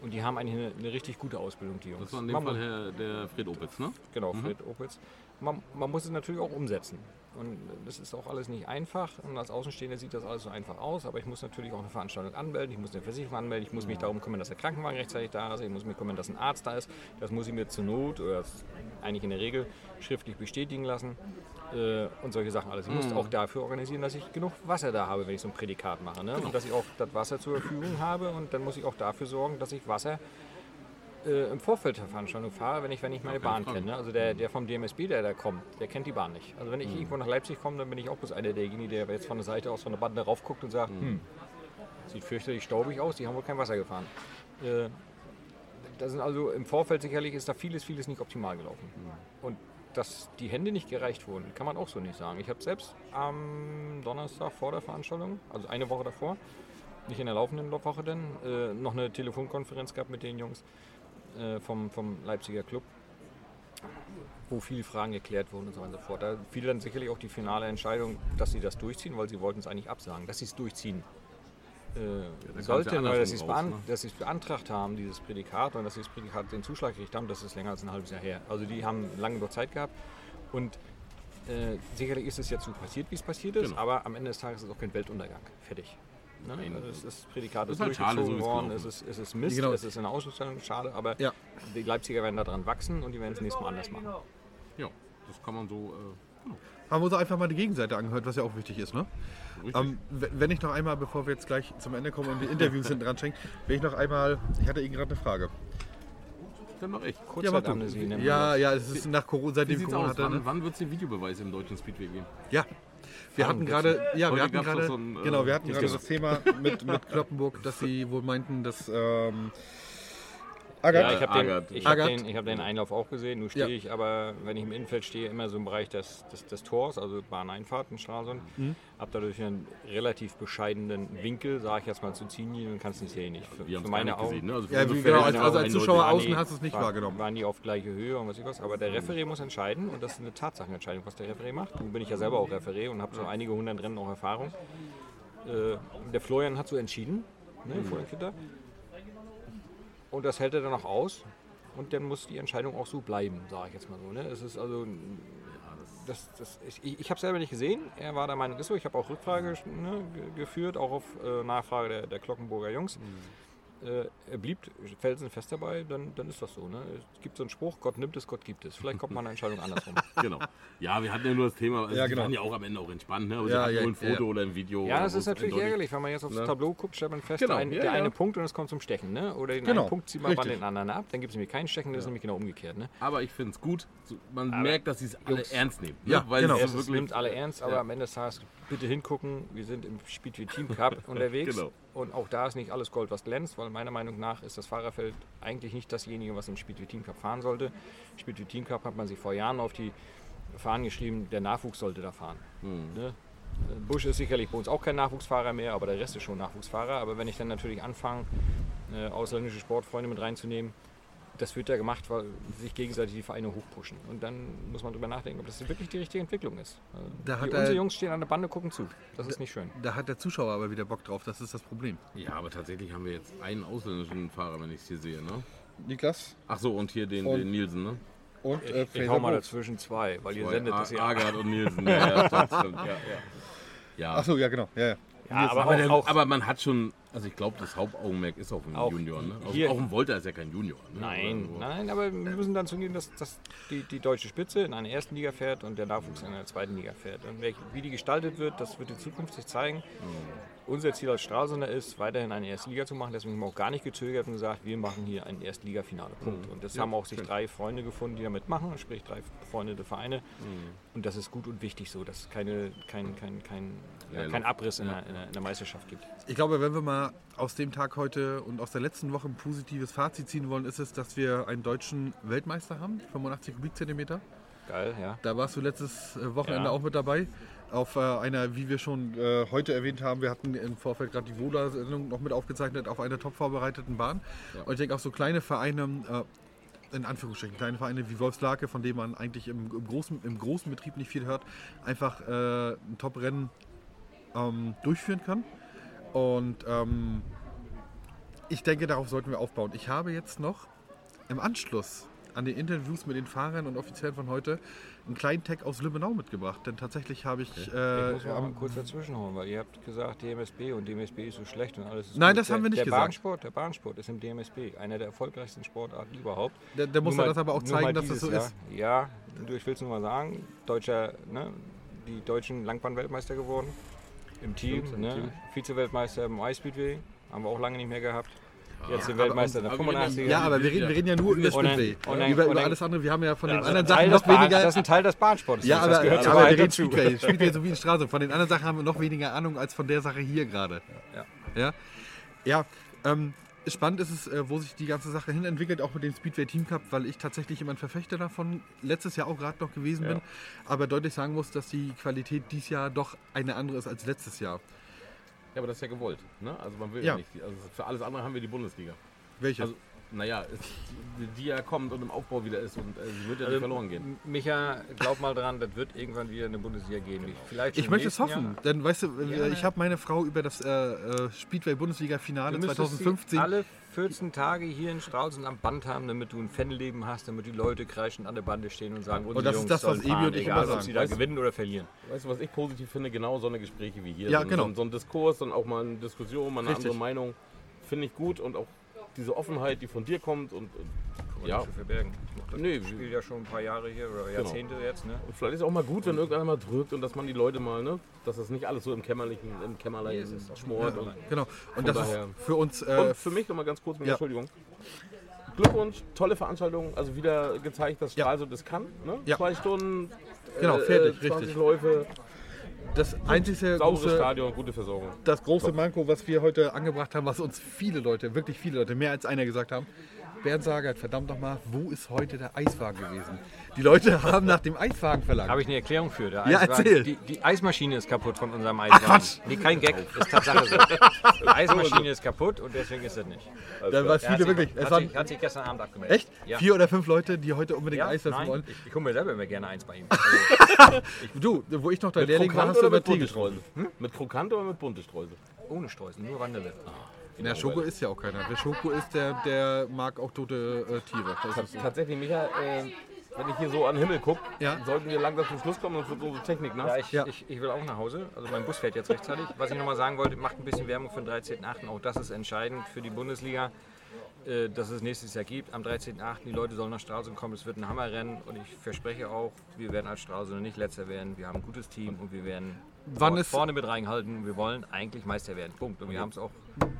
Und die haben eigentlich eine, eine richtig gute Ausbildung, die Jungs. Das war in dem Man Fall Herr, der Fred Opitz, ne? Genau, Fred Opitz. Man, man muss es natürlich auch umsetzen. Und das ist auch alles nicht einfach. Und als Außenstehender sieht das alles so einfach aus. Aber ich muss natürlich auch eine Veranstaltung anmelden. Ich muss eine Versicherung anmelden. Ich muss mich darum kümmern, dass der Krankenwagen rechtzeitig da ist. Ich muss mich kümmern, dass ein Arzt da ist. Das muss ich mir zur Not oder eigentlich in der Regel schriftlich bestätigen lassen. Äh, und solche Sachen alles. Ich muss auch dafür organisieren, dass ich genug Wasser da habe, wenn ich so ein Prädikat mache. Ne? Und dass ich auch das Wasser zur Verfügung habe. Und dann muss ich auch dafür sorgen, dass ich Wasser äh, im Vorfeld der Veranstaltung fahre, wenn ich, wenn ich meine Bahn Frage. kenne. Also der, der vom DMSB, der da kommt, der kennt die Bahn nicht. Also wenn ich irgendwo nach Leipzig komme, dann bin ich auch bloß einer derjenigen, der jetzt von der Seite aus von der Bande raufguckt und sagt, hm, sieht fürchterlich staubig aus, die haben wohl kein Wasser gefahren. Äh, da sind also im Vorfeld sicherlich ist da vieles, vieles nicht optimal gelaufen. Und dass die Hände nicht gereicht wurden, kann man auch so nicht sagen. Ich habe selbst am Donnerstag vor der Veranstaltung, also eine Woche davor, nicht in der laufenden Woche denn, äh, noch eine Telefonkonferenz gehabt mit den Jungs äh, vom, vom Leipziger Club, wo viele Fragen geklärt wurden und so weiter und so fort. Da fiel dann sicherlich auch die finale Entscheidung, dass sie das durchziehen, weil sie wollten es eigentlich absagen, dass sie es durchziehen. Äh, ja sollten, weil andersrum dass sie es raus, bean ne? beantragt haben, dieses Prädikat, und dass sie das Prädikat den Zuschlag gekriegt haben, das ist länger als ein halbes Jahr her. Also die haben lange noch Zeit gehabt und äh, sicherlich ist es jetzt so passiert, wie es passiert ist, Genau. aber am Ende des Tages ist es auch kein Weltuntergang. Fertig. Ne? Nein. Also es ist, das Prädikat Das ist, halt schade, durchgezogen so worden, es ist, es ist Mist, Genau. es ist eine Ausstellung, schade, aber Ja. die Leipziger werden daran wachsen und die werden es nächstes Mal anders machen. Ja, das kann man so. Äh, Haben wir uns auch einfach mal die Gegenseite angehört, was ja auch wichtig ist. Ne? Ähm, wenn ich noch einmal, bevor wir jetzt gleich zum Ende kommen und die Interviews hinten dran schenken, will ich noch einmal, ich hatte eben gerade eine Frage. Dann mach ich. Ja, mach du. Kurzzeitamnesie Ja, das. ja, es ist nach Corona, seitdem Corona aus? hatte. Wann, Ne? wann wird es den Videobeweis im deutschen Speedway geben? Ja. Wir hatten gerade, ja, wir hatten gerade, so ein, äh, genau, wir hatten gerade Thema. das Thema mit, mit Kloppenburg, dass sie wohl meinten, dass ähm, Ja, Agatha, ich habe den, ich hab den, ich hab den Einlauf auch gesehen. Nun stehe Ja. ich aber, wenn ich im Innenfeld stehe, immer so im Bereich des, des, des Tors, also Bahneinfahrt in Stralsund. Mhm. Habe dadurch einen relativ bescheidenen Winkel, sage ich jetzt mal zu Zinien und kann es nicht sehen. Ich, für, für meine Augen. gesehen. Ne? Also für Ja, genau, als- also als. Zuschauer außen die- hast du es nicht war- wahrgenommen. Waren die auf gleiche Höhe und was ich was. Aber der Referee muss entscheiden und das ist eine Tatsachenentscheidung, was der Referee macht. Nun bin ich ja selber auch Referee und habe so einige hundert Rennen auch Erfahrung. Äh, der Florian hat so entschieden, ne, Mhm. Und das hält er dann auch aus. Und dann muss die Entscheidung auch so bleiben, sage ich jetzt mal so. Ne? Es ist also, das, das, ich, ich habe es selber nicht gesehen. Er war der Meinung, ist so. Ich habe auch Rückfrage ne, ge- geführt, auch auf äh, Nachfrage der, der Glockenburger Jungs. Äh, er blieb felsenfest dabei, dann, dann ist das so. Ne? Es gibt so einen Spruch, Gott nimmt es, Gott gibt es. Vielleicht kommt mal eine Entscheidung andersrum. (laughs) Genau. Ja, wir hatten ja nur das Thema, also Ja, die genau. waren ja auch am Ende auch entspannt, ne? Aber Ja, sie hatten ja, nur ein Foto ja. oder ein Video. Ja, das ist natürlich eindeutig- ärgerlich, wenn man jetzt aufs Ne? Tableau guckt, stellt man fest, Genau, der, eine, ja, der ja. eine Punkt und es kommt zum Stechen. Ne? Oder den Genau, einen Punkt zieht man bei richtig. den anderen ab, dann gibt es nämlich kein Stechen, das ist nämlich genau umgekehrt. Ne? Aber ich finde es gut, man Aber merkt, dass sie es alle Jungs- ernst nehmen. Ne? Ja, Weil genau. es Es nimmt alle ernst, aber Ja. am Ende des Tages bitte hingucken. Wir sind im Speedway Team Cup (laughs) unterwegs Genau. Und auch da ist nicht alles Gold, was glänzt, weil meiner Meinung nach ist das Fahrerfeld eigentlich nicht dasjenige, was im Speedway Team Cup fahren sollte. Speedway Team Cup hat man sich vor Jahren auf die Fahnen geschrieben, der Nachwuchs sollte da fahren. Hm. Ne? Busch ist sicherlich bei uns auch kein Nachwuchsfahrer mehr, aber der Rest ist schon Nachwuchsfahrer. Aber wenn ich dann natürlich anfange, äh, ausländische Sportfreunde mit reinzunehmen, das wird ja gemacht, weil sich gegenseitig die Vereine hochpushen. Und dann muss man drüber nachdenken, ob das wirklich die richtige Entwicklung ist. Also Da hat die, er- unsere Jungs stehen an der Bande, gucken zu. Das ist nicht schön. Da hat der Zuschauer aber wieder Bock drauf, das ist das Problem. Ja, aber tatsächlich haben wir jetzt einen ausländischen Fahrer, wenn ich es hier sehe. Ne? Niklas Ach so, und hier den, Und- den Nielsen, ne? und äh, Ich Fraser hau mal dazwischen zwei, weil ihr Zwei, sendet A- das ja. Agard und Nielsen. (laughs) Ja, ja, das stimmt. Ja, ja. ja. Achso, ja genau. Ja, ja. Ja, aber aber, auch, der, auch aber man hat schon, also ich glaube, das Hauptaugenmerk ist auf dem Auch Junior. Ne? Also hier- auch ein Volta ist ja kein Junior. Ne? Nein, Also, nein, aber wir müssen dann zugeben, dass, dass die, die deutsche Spitze in einer ersten Liga fährt und der Nachwuchs in einer zweiten Liga fährt. Und wie die gestaltet wird, das wird die Zukunft sich zeigen. Unser Ziel als Stralsunder ist, weiterhin eine erste Liga zu machen. Deswegen haben wir auch gar nicht gezögert und gesagt, wir machen hier ein Erstligafinale. Punkt. Und das haben auch sich drei Freunde gefunden, die damit machen, sprich drei befreundete Vereine. Und das ist gut und wichtig so, dass es keine, kein, kein, kein, ja, Ja, keinen Abriss in, der, in, der, in der Meisterschaft gibt. Ich glaube, wenn wir mal aus dem Tag heute und aus der letzten Woche ein positives Fazit ziehen wollen, ist es, dass wir einen deutschen Weltmeister haben, 85 Kubikzentimeter. Geil, ja. Da warst du letztes äh, Wochenende Ja. auch mit dabei. Auf äh, einer, wie wir schon äh, heute erwähnt haben, wir hatten im Vorfeld gerade die Vola-Sendung noch mit aufgezeichnet, auf einer top vorbereiteten Bahn. Und ich denke auch so kleine Vereine, äh, in Anführungsstrichen, kleine Vereine wie Wolfslake, von denen man eigentlich im, im, großen, im großen Betrieb nicht viel hört, einfach ein Top-Rennen ähm, durchführen kann. Und ähm, ich denke, darauf sollten wir aufbauen. Ich habe jetzt noch im Anschluss an den Interviews mit den Fahrern und Offiziellen von heute einen kleinen Tag aus Lübbenau mitgebracht. Denn tatsächlich habe ich. Äh, Ich muss mal kurz dazwischenhauen, weil ihr habt gesagt, DMSB und DMSB ist so schlecht und alles ist Nein, gut. das haben wir nicht der gesagt. Bahnsport, der Bahnsport ist im DMSB einer der erfolgreichsten Sportarten überhaupt. Der- der muss ja das aber auch zeigen, dass das so Jahr. ist. Ja, ich will es nur mal sagen, deutscher, ne, die deutschen Langbahn-Weltmeister geworden im Team, Stimmt, ne, Team. Vize-Weltmeister im Ice-Speedway, haben wir auch lange nicht mehr gehabt. Jetzt den aber- Weltmeister in der aber reden- 85er. ja, aber wir reden, wir reden ja nur über Und dann- Speedway. und dann- über über dann- alles andere. Wir haben ja von den das, ist anderen Sachen noch Bahn- weniger. das ist ein Teil des Bahnsports. Ja, das aber, gehört ja, zur aber wir reden dazu. Speedway. Speedway so wie in (laughs) Straße. Von den anderen Sachen haben wir noch weniger Ahnung als von der Sache hier gerade. Ja. Ja, ja ähm, spannend ist es, äh, wo sich die ganze Sache hin entwickelt, auch mit dem Speedway Team Cup, weil ich tatsächlich immer ein Verfechter davon letztes Jahr auch gerade noch gewesen bin, aber deutlich sagen muss, dass die Qualität dieses Jahr doch eine andere ist als letztes Jahr. Ja, aber das ist ja gewollt. Ne? Also man will Ja. ja, nicht. Also für alles andere haben wir die Bundesliga. Welche? Also, naja, die, die ja kommt und im Aufbau wieder ist und äh, sie wird ja Also, nicht verloren gehen. Micha, glaub mal dran, das wird irgendwann wieder eine Bundesliga geben. Vielleicht schon ich möchte es hoffen, Jahr. denn weißt du, Ja. ich habe meine Frau über das äh, äh, Speedway Bundesliga Finale Du müsstest 2015 sie alle 14 Tage hier in Stralsund am Band haben, damit du ein Fanleben hast, damit die Leute kreischend an der Bande stehen und sagen, unsere das ist Jungs das, was sollen Ebi fahren, und ich egal, immer ob sagen. sie da Weißt du- gewinnen oder verlieren. Weißt du, was ich positiv finde? Genau so eine Gespräche wie hier. Ja, so, ein- genau. so, ein- so ein Diskurs und auch mal eine Diskussion, mal eine Richtig. andere Meinung. Finde ich gut und auch diese Offenheit, die von dir kommt und, und ja. nicht verbergen. Ich Nee, Spiel ja schon ein paar Jahre hier oder Jahrzehnte jetzt. Ne? Und vielleicht ist es auch mal gut, wenn irgendeiner mal drückt und dass man die Leute mal, ne, dass das nicht alles so im Kämmerlichen, im Kämmerlein Nee, ist schmort. Und, Genau. Und das daher- ist für uns. Äh, und für mich nochmal ganz kurz mit ja. Entschuldigung. Glückwunsch, tolle Veranstaltung. Also wieder gezeigt, dass Ja. Stralsund das kann. Ne? Ja. Zwei Stunden, Genau, äh, fertig, 20 richtig. Läufe, das einzige große, Stadion, gute Versorgung. das große Manko, was wir heute angebracht haben, was uns viele Leute, wirklich viele Leute, mehr als einer gesagt haben, Bernd Sagert, verdammt nochmal, wo ist heute der Eiswagen gewesen? Die Leute haben nach dem Eiswagen verlangt. Habe ich eine Erklärung für. Der Ja, Eiswagen- erzähl. Die, die Eismaschine ist kaputt von unserem Eiswagen. Quatsch. Nee, kein Gag, (laughs) ist Tatsache so. Die Eismaschine ist kaputt und deswegen ist das nicht. Da war es Er hat viele sich- wirklich. Es Hat waren sich, hat sich gestern Abend abgemeldet. echt Ja. vier oder fünf Leute, die heute unbedingt ja, Eis essen nein, wollen. Ich, ich hole mir selber immer gerne eins bei ihm. (laughs) Du, wo ich noch dein Lehrling war, hast du mit Tee getrunken. Streusel? Mit Krokant oder mit bunte Streusel? Ohne Streusel, nur Vanille. Na, Schoko ist ja auch keiner. Wer Schoko ist, der, der mag auch tote äh, Tiere. Das ist so. Tatsächlich, Micha, äh, wenn ich hier so an den Himmel gucke, Ja. sollten wir langsam zum Schluss kommen, sonst wird unsere Technik nass. Ja, ich, Ja. Ich, ich will auch nach Hause. Also mein Bus fährt jetzt rechtzeitig. Was ich nochmal sagen wollte, macht ein bisschen Werbung für den 13.8. Auch das ist entscheidend für die Bundesliga, äh, dass es nächstes Jahr gibt. Am 13.8. die Leute sollen nach Stralsund kommen. Es wird ein Hammerrennen und ich verspreche auch, wir werden als Stralsunder nicht letzter werden. Wir haben ein gutes Team und wir werden Wann ist- vorne mit reinhalten. Wir wollen eigentlich Meister werden. Punkt. Und wir haben es auch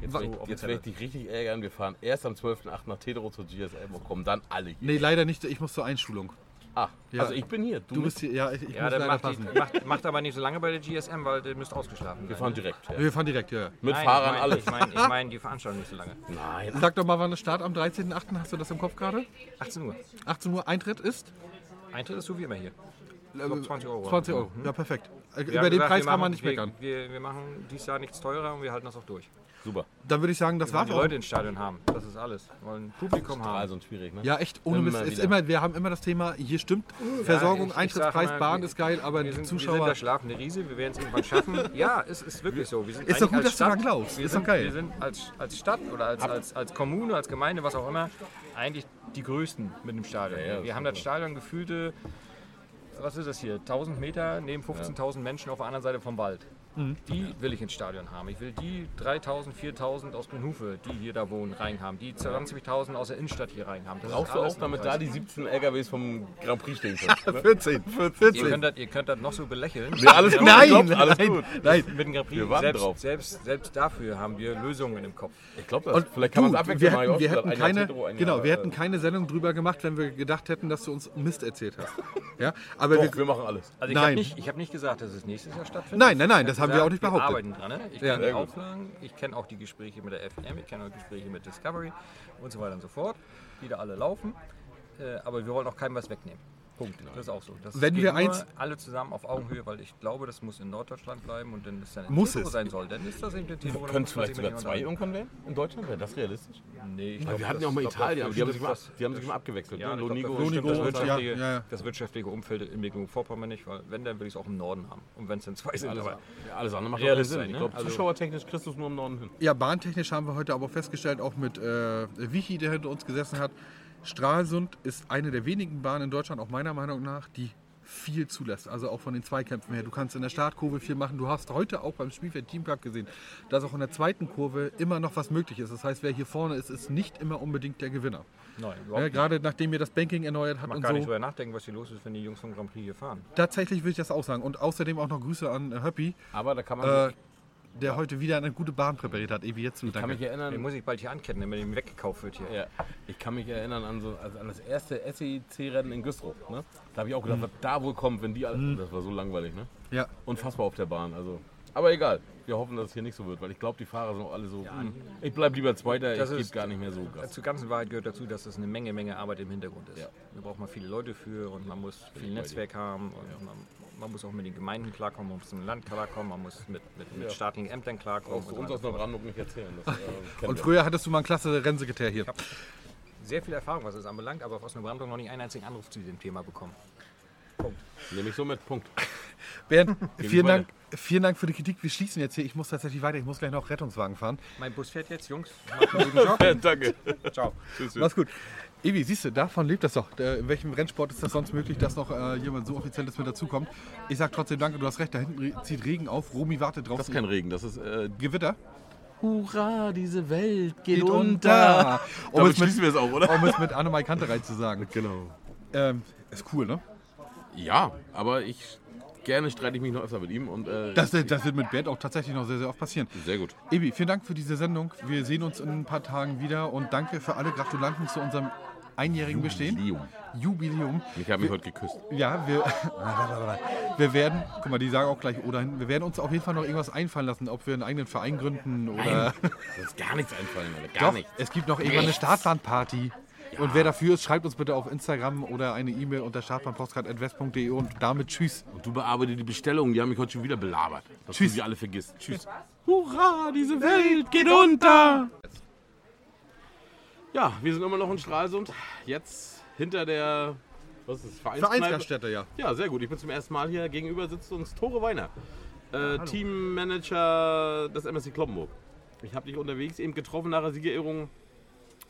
Jetzt, so jetzt werde ich dich richtig ärgern. Wir fahren erst am 12.8. nach Tedero zur GSM und kommen dann alle hier. Nee, leider nicht. Ich muss zur Einschulung. Ah, Ja. also ich bin hier. Du bist hier, ja, ich, ich Ja, muss leider macht, passen. die, macht, macht aber nicht so lange bei der GSM, weil ihr müsst ausgeschlafen Wir fahren ne? direkt. Ja. Wir fahren direkt, ja. ja. Mit Nein, Fahrern ich mein, alles. Ich meine ich mein, die Veranstaltung nicht so lange. Nein. Sag doch mal, wann der Start am 13.8. Hast du das im Kopf gerade? 18 Uhr. 18 Uhr Eintritt ist? Eintritt ist so wie immer hier. Glaub, 20 Euro. 20 Euro. Mhm. Ja, perfekt. Wir Über den gesagt, Preis wir kann man machen- nicht wir, meckern. Wir, wir machen dieses Jahr nichts teurer und wir halten das auch durch. Super. Dann würde ich sagen, das Wir wollen war's die auch. Leute ins Stadion haben. Das ist alles. Wir wollen Publikum haben. Also schwierig, ne? Ja, echt, ohne Immer Mist. Ist wieder. immer, wir haben immer das Thema, hier stimmt Versorgung, ich- ich Eintrittspreis, mal, Bahn wir- ist geil, aber Wir die sind, wir sind Zuschauer. der schlafende Riese, wir werden es irgendwann schaffen. (laughs) Ja, es ist wirklich so. Wir sind Ist doch gut, als dass du daran Stadt- glaubst. Wir Ist doch sind, geil. Wir sind als, als Stadt oder als, als, als Kommune, als Gemeinde, was auch immer, eigentlich die Größten mit dem Stadion. Ja, ja, das wir haben das Stadion gefühlte, was ist das hier, 1000 Meter neben 15.000 Menschen auf der anderen Seite vom Wald. Mhm. Die will ich ins Stadion haben. Ich will die 3000, 4000 aus Grünhufe, die hier da wohnen, rein haben. Die 20.000 aus der Innenstadt hier rein haben. Das ist Brauchst du alles auch, damit da die 17 LKWs vom Grand Prix stehen können? (laughs) ne? 14. Ihr 14. könnt, das, ihr könnt das noch so belächeln. Nee, alles gut, Nein, glaub, alles nein, gut. nein. Mit dem Grand Prix. Wir warten selbst, drauf. Selbst, selbst dafür haben wir Lösungen im Kopf. Ich glaube, Und vielleicht kann man es abwechseln. wir hätten, wir keine, genau, Jahr, wir hätten äh, keine Sendung drüber gemacht, wenn wir gedacht hätten, dass du uns Mist erzählt hast. Ja, aber Doch, wir, wir machen alles. Also ich habe nicht, ich hab nicht gesagt, dass es nächstes Jahr stattfindet. Nein, nein, nein, das hab haben wir auch nicht Wir behauptet. arbeiten dran. Ne? Ich Ja. kenne die. Auflagen, ich kenne auch die Gespräche mit der FM, ich kenne auch die Gespräche mit Discovery und so weiter und so fort, die da alle laufen. Äh, aber wir wollen auch keinem was wegnehmen. Punkt. Das ist auch so. Das Wenn geht wir eins- alle zusammen auf Augenhöhe, weil ich glaube, das muss in Norddeutschland bleiben und wenn es dann Muss Tiro es. sein soll, dann ist das eben der Tiro. dann Können es vielleicht sogar zwei irgendwann werden? In Deutschland? Wäre das realistisch? Nee, ich Weil glaub, wir hatten ja auch mal Italien, aber die haben sich das- immer, die haben sich immer abgewechselt. Ja, ne? Lonigo, das, Lonigo das, und- wirtschaftliche, ja, ja, das wirtschaftliche Umfeld in Mecklenburg-Vorpommern nicht, weil wenn, dann will ich es auch im Norden haben. Und wenn es dann zwei sind, alles, aber alles andere macht doch keinen Realist Sinn. Ich ne? glaube, Also- zuschauertechnisch kriegst du es nur im Norden hin. Ja, bahntechnisch haben wir heute aber festgestellt, auch mit äh, Vichi, der hinter uns gesessen hat, Stralsund ist eine der wenigen Bahnen in Deutschland, auch meiner Meinung nach, die viel zulässt. Also auch von den Zweikämpfen her. Du kannst in der Startkurve viel machen. Du hast heute auch beim Spielfeld Teampark gesehen, dass auch in der zweiten Kurve immer noch was möglich ist. Das heißt, wer hier vorne ist, ist nicht immer unbedingt der Gewinner. nein, Ja, gerade nachdem ihr das Banking erneuert habt mag und gar nicht so. drüber nachdenken, was hier los ist, wenn die Jungs vom Grand Prix hier fahren. Tatsächlich würde ich das auch sagen. Und außerdem auch noch Grüße an Höppi, Aber da kann man, äh, der heute wieder eine gute Bahn präpariert hat. Evi, jetzt zu. ich kann mich erinnern, Den muss ich bald hier anketten, wenn ihm weggekauft wird hier. Ja, ich kann mich erinnern an, so, also an das erste SEC-Rennen in Güstrow. Ne? Da habe ich auch gedacht, was da wohl kommt, wenn die alle. Das war so langweilig, ne? Ja. Unfassbar auf der Bahn. Also. Aber egal, wir hoffen, dass es hier nicht so wird, weil ich glaube, die Fahrer sind auch alle so. hm, ich bleib lieber Zweiter, Das ich gebe ist- gar nicht mehr so Gas. Zur ganzen Wahrheit gehört dazu, dass es eine Menge, Menge Arbeit im Hintergrund ist. Ja. Da braucht man viele Leute für und man muss viel Netzwerk haben und man, man muss auch mit den Gemeinden klarkommen, man muss mit dem Land klarkommen, man muss mit, mit, mit Ja. staatlichen Ämtern klarkommen. Brauchst du und uns aus. Neubrandenburg nicht erzählen. Das, äh, (laughs) Und wir. früher hattest du mal einen klasse Rennsekretär hier. hab Sehr viel Erfahrung, was es anbelangt, aber aus Neubrandenburg noch nicht einen einzigen Anruf zu diesem Thema bekommen. Nehme ich so mit, Punkt. (laughs) Bernd, ich vielen. Dank, vielen Dank für die Kritik. Wir schließen jetzt hier. Ich muss tatsächlich weiter. Ich muss gleich noch Rettungswagen fahren. Mein Bus fährt jetzt, Jungs. Macht einen guten (laughs) Job. Danke. Ciao. Mach's gut. Evi, siehst du, davon lebt das doch. In welchem Rennsport ist das sonst möglich, dass noch äh, jemand so offizielles mit dazukommt? Ich sag trotzdem danke, du hast recht. Da hinten zieht Regen auf. Romy wartet drauf. Das ist kein Regen, das ist äh, Gewitter. Hurra, diese Welt geht, Geht unter. unter. Um Damit es mit- schließen wir es auch, oder? Um es mit Annemai Kanterei zu sagen. Genau. Ähm, ist cool, ne? Ja, aber ich gerne streite ich mich noch öfter mit ihm und äh, Das, das wird mit Bernd auch tatsächlich noch sehr, sehr oft passieren. sehr gut. Ebi, vielen Dank für diese Sendung. Wir sehen uns in ein paar Tagen wieder und danke für alle Gratulanten zu unserem einjährigen Bestehen. Jubiläum. Jubiläum. Mich haben mich heute geküsst. Ja, wir, (laughs) wir werden, guck mal, die sagen auch gleich oder hin, wir werden uns auf jeden Fall noch irgendwas einfallen lassen, ob wir einen eigenen Verein gründen oder. Das ist gar nichts einfallen, Alter. Gar Doch, nichts. es gibt noch irgendwann eine Startbahnparty. Und wer dafür ist, schreibt uns bitte auf Instagram oder eine E-Mail unter startbahnpostcard.west.de und damit tschüss. Und du bearbeitest die Bestellungen, die haben mich heute schon wieder belabert. Dass Tschüss. du sie alle vergisst. Tschüss. Hurra, diese Welt geht unter! Ja, wir sind immer noch in Stralsund. Jetzt hinter der was ist das, Vereinskneipe? Vereinsgaststätte, ja. Ja, sehr gut. Ich bin zum ersten Mal hier. Gegenüber sitzt uns Tore Weiner, äh, Teammanager des MSC Kloppenburg. Ich habe dich unterwegs eben getroffen nach der Siegerehrung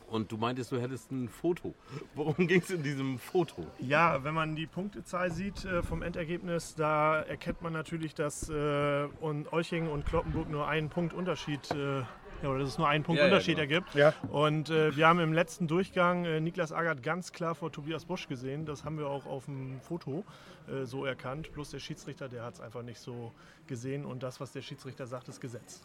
und du meintest, du hättest ein Foto. (laughs) Worum ging es in diesem Foto? Ja, wenn man die Punktezahl sieht äh, vom Endergebnis, da erkennt man natürlich, dass äh, und Olching und Kloppenburg nur einen Punkt Unterschied, äh, ja, oder dass es nur einen Punkt Ja, ja, Unterschied genau. ergibt. Ja. Und äh, wir haben im letzten Durchgang äh, Niklas Agert ganz klar vor Tobias Busch gesehen. Das haben wir auch auf dem Foto äh, so erkannt. Bloß der Schiedsrichter, der hat es einfach nicht so gesehen. Und das, was der Schiedsrichter sagt, ist Gesetz.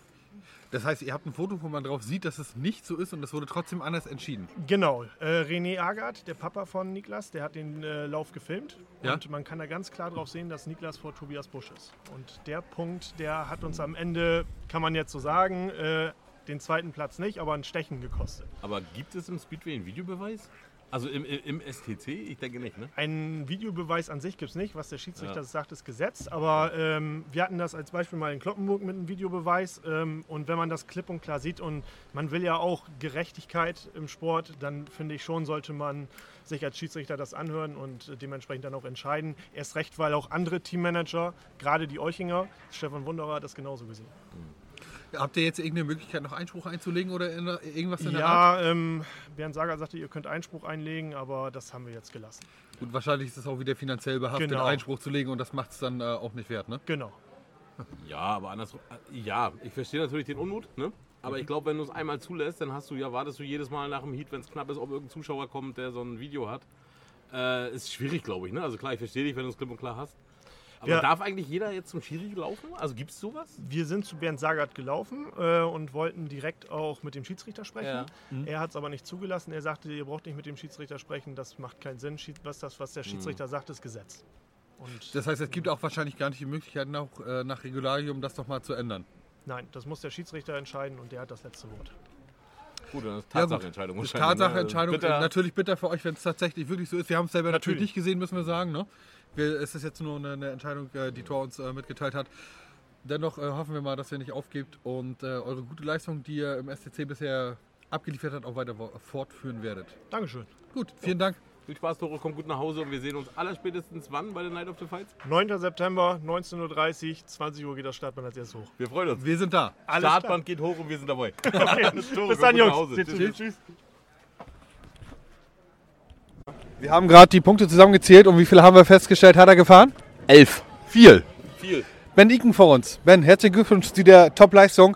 Das heißt, ihr habt ein Foto, wo man drauf sieht, dass es nicht so ist und es wurde trotzdem anders entschieden. Genau, äh, René Agert, der Papa von Niklas, der hat den äh, Lauf gefilmt Ja. und man kann da ganz klar drauf sehen, dass Niklas vor Tobias Busch ist. Und der Punkt, der hat uns am Ende, kann man jetzt so sagen, äh, den zweiten Platz nicht, aber ein Stechen gekostet. Aber gibt es im Speedway einen Videobeweis? Also im, im, STC? Ich denke nicht, ne? Einen Videobeweis an sich gibt es nicht, was der Schiedsrichter Ja. sagt, ist Gesetz. Aber ähm, wir hatten das als Beispiel mal in Kloppenburg mit einem Videobeweis. Ähm, und wenn man das klipp und klar sieht und man will ja auch Gerechtigkeit im Sport, dann finde ich schon, sollte man sich als Schiedsrichter das anhören und dementsprechend dann auch entscheiden. Erst recht, weil auch andere Teammanager, gerade die Euchinger, Stefan Wunderer hat das genauso gesehen. Habt ihr jetzt irgendeine Möglichkeit, noch Einspruch einzulegen oder in, irgendwas in der Art? Ja, ähm, Bernd Sager sagte, ihr könnt Einspruch einlegen, aber das haben wir jetzt gelassen. Gut, wahrscheinlich ist es auch wieder finanziell behaftet, Genau. Einspruch zu legen und das macht es dann äh, auch nicht wert, ne? Genau. (laughs) Ja, aber andersrum. äh, Ja, ich verstehe natürlich den Unmut, ne? Aber ich glaube, wenn du es einmal zulässt, dann hast du ja, wartest du jedes Mal nach dem Heat, wenn es knapp ist, ob irgendein Zuschauer kommt, der so ein Video hat. Äh, ist schwierig, glaube ich, ne? Also klar, ich verstehe dich, wenn du es klipp und klar hast. Aber Ja. darf eigentlich jeder jetzt zum Schiri laufen? Also gibt es sowas? Wir sind zu Bernd Sagert gelaufen äh, und wollten direkt auch mit dem Schiedsrichter sprechen. Ja. Mhm. Er hat es aber nicht zugelassen. Er sagte, ihr braucht nicht mit dem Schiedsrichter sprechen, das macht keinen Sinn. Schied- Was, das, was der Mhm. Schiedsrichter sagt, ist Gesetz. Und Das heißt, es gibt auch wahrscheinlich gar nicht die Möglichkeit, nach, äh, nach Regularium das doch mal zu ändern. nein, das muss der Schiedsrichter entscheiden und der hat das letzte Wort. Gut, dann ist Ja. Tatsachenentscheidung. Das ist wahrscheinlich, ne? Tatsacheentscheidung. Bitter. Natürlich bitter für euch, wenn es tatsächlich wirklich so ist. Wir haben es selber natürlich. Natürlich. nicht gesehen, müssen wir sagen. Ne? Wir, es ist jetzt nur eine, eine Entscheidung, äh, die Tor uns äh, mitgeteilt hat. Dennoch äh, hoffen wir mal, dass ihr nicht aufgebt und äh, eure gute Leistung, die ihr im STC bisher abgeliefert habt, auch weiter fortführen werdet. Dankeschön. Gut, vielen Dank. Viel Spaß, Tore, kommt gut nach Hause und wir sehen uns allerspätestens wann bei der Night of the Fights? 9. September, 19.30 Uhr, 20 Uhr geht das Startband als erstes hoch. Wir freuen uns. Wir sind da. Alles Startband geht hoch und wir sind dabei. Okay. (laughs) Tore, Bis dann, Jungs. Tschüss. Tschüss. Wir haben gerade die Punkte zusammengezählt und wie viele haben wir festgestellt, hat er gefahren? Elf. Viel. Viel. Ben Iken vor uns. Ben, herzlichen Glückwunsch zu der Top-Leistung.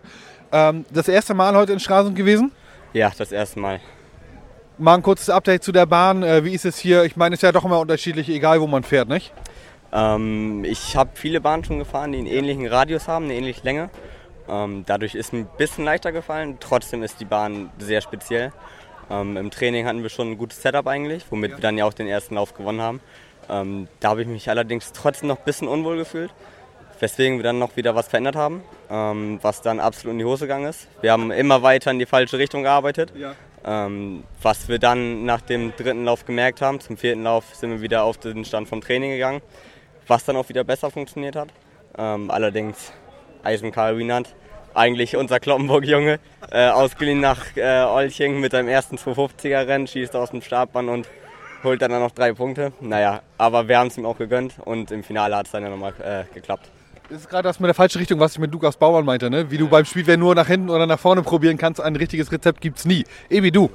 Ähm, das erste Mal heute in Stralsund gewesen. Ja, das erste Mal. Mal ein kurzes Update zu der Bahn. Äh, wie ist es hier? Ich meine, es ist ja doch immer unterschiedlich, egal wo man fährt, nicht? Ähm, ich habe viele Bahnen schon gefahren, die einen ähnlichen Radius haben, eine ähnliche Länge. Ähm, dadurch ist ein bisschen leichter gefallen. Trotzdem ist die Bahn sehr speziell. Ähm, Im Training hatten wir schon ein gutes Setup eigentlich, womit wir dann ja auch den ersten Lauf gewonnen haben. Ähm, da habe ich mich allerdings trotzdem noch ein bisschen unwohl gefühlt, weswegen wir dann noch wieder was verändert haben, ähm, was dann absolut in die Hose gegangen ist. Wir haben immer weiter in die falsche Richtung gearbeitet. Ja. Ähm, was wir dann nach dem dritten Lauf gemerkt haben, zum vierten Lauf sind wir wieder auf den Stand vom Training gegangen, was dann auch wieder besser funktioniert hat. Ähm, allerdings Eisen Karl Wienand, eigentlich unser Kloppenburg-Junge, äh, ausgeliehen nach äh, Olching mit seinem ersten 250er-Rennen, schießt aus dem Startbahn und holt dann noch drei Punkte. Naja, aber wir haben es ihm auch gegönnt und im Finale hat es dann ja nochmal äh, geklappt. Das ist gerade das mit der falschen Richtung, was ich mit Lukas Bauern meinte. Ne? Wie du beim Spiel, wenn nur nach hinten oder nach vorne probieren kannst, ein richtiges Rezept gibt es nie. Ebi, du.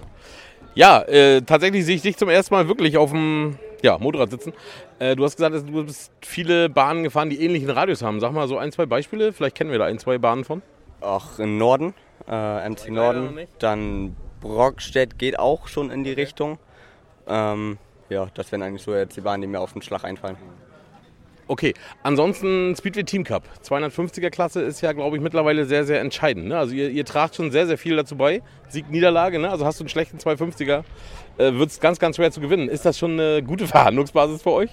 Ja, äh, tatsächlich sehe ich dich zum ersten Mal wirklich auf dem ja, Motorrad sitzen. Äh, du hast gesagt, du bist viele Bahnen gefahren, die ähnlichen Radius haben. Sag mal so ein, zwei Beispiele. Vielleicht kennen wir da ein, zwei Bahnen von. Auch im Norden, äh, MC Norden. Dann Brockstedt geht auch schon in die Richtung. Ähm, ja, das wären eigentlich so jetzt die Bahnen, die mir auf den Schlag einfallen. Okay, ansonsten Speedway Team Cup. 250er Klasse ist ja, glaube ich, mittlerweile sehr, sehr entscheidend. Ne? Also ihr, ihr tragt schon sehr, sehr viel dazu bei. Sieg, Niederlage, ne? also hast du einen schlechten 250er, äh, wird es ganz, ganz schwer zu gewinnen. Ist das schon eine gute (laughs) Verhandlungsbasis für euch?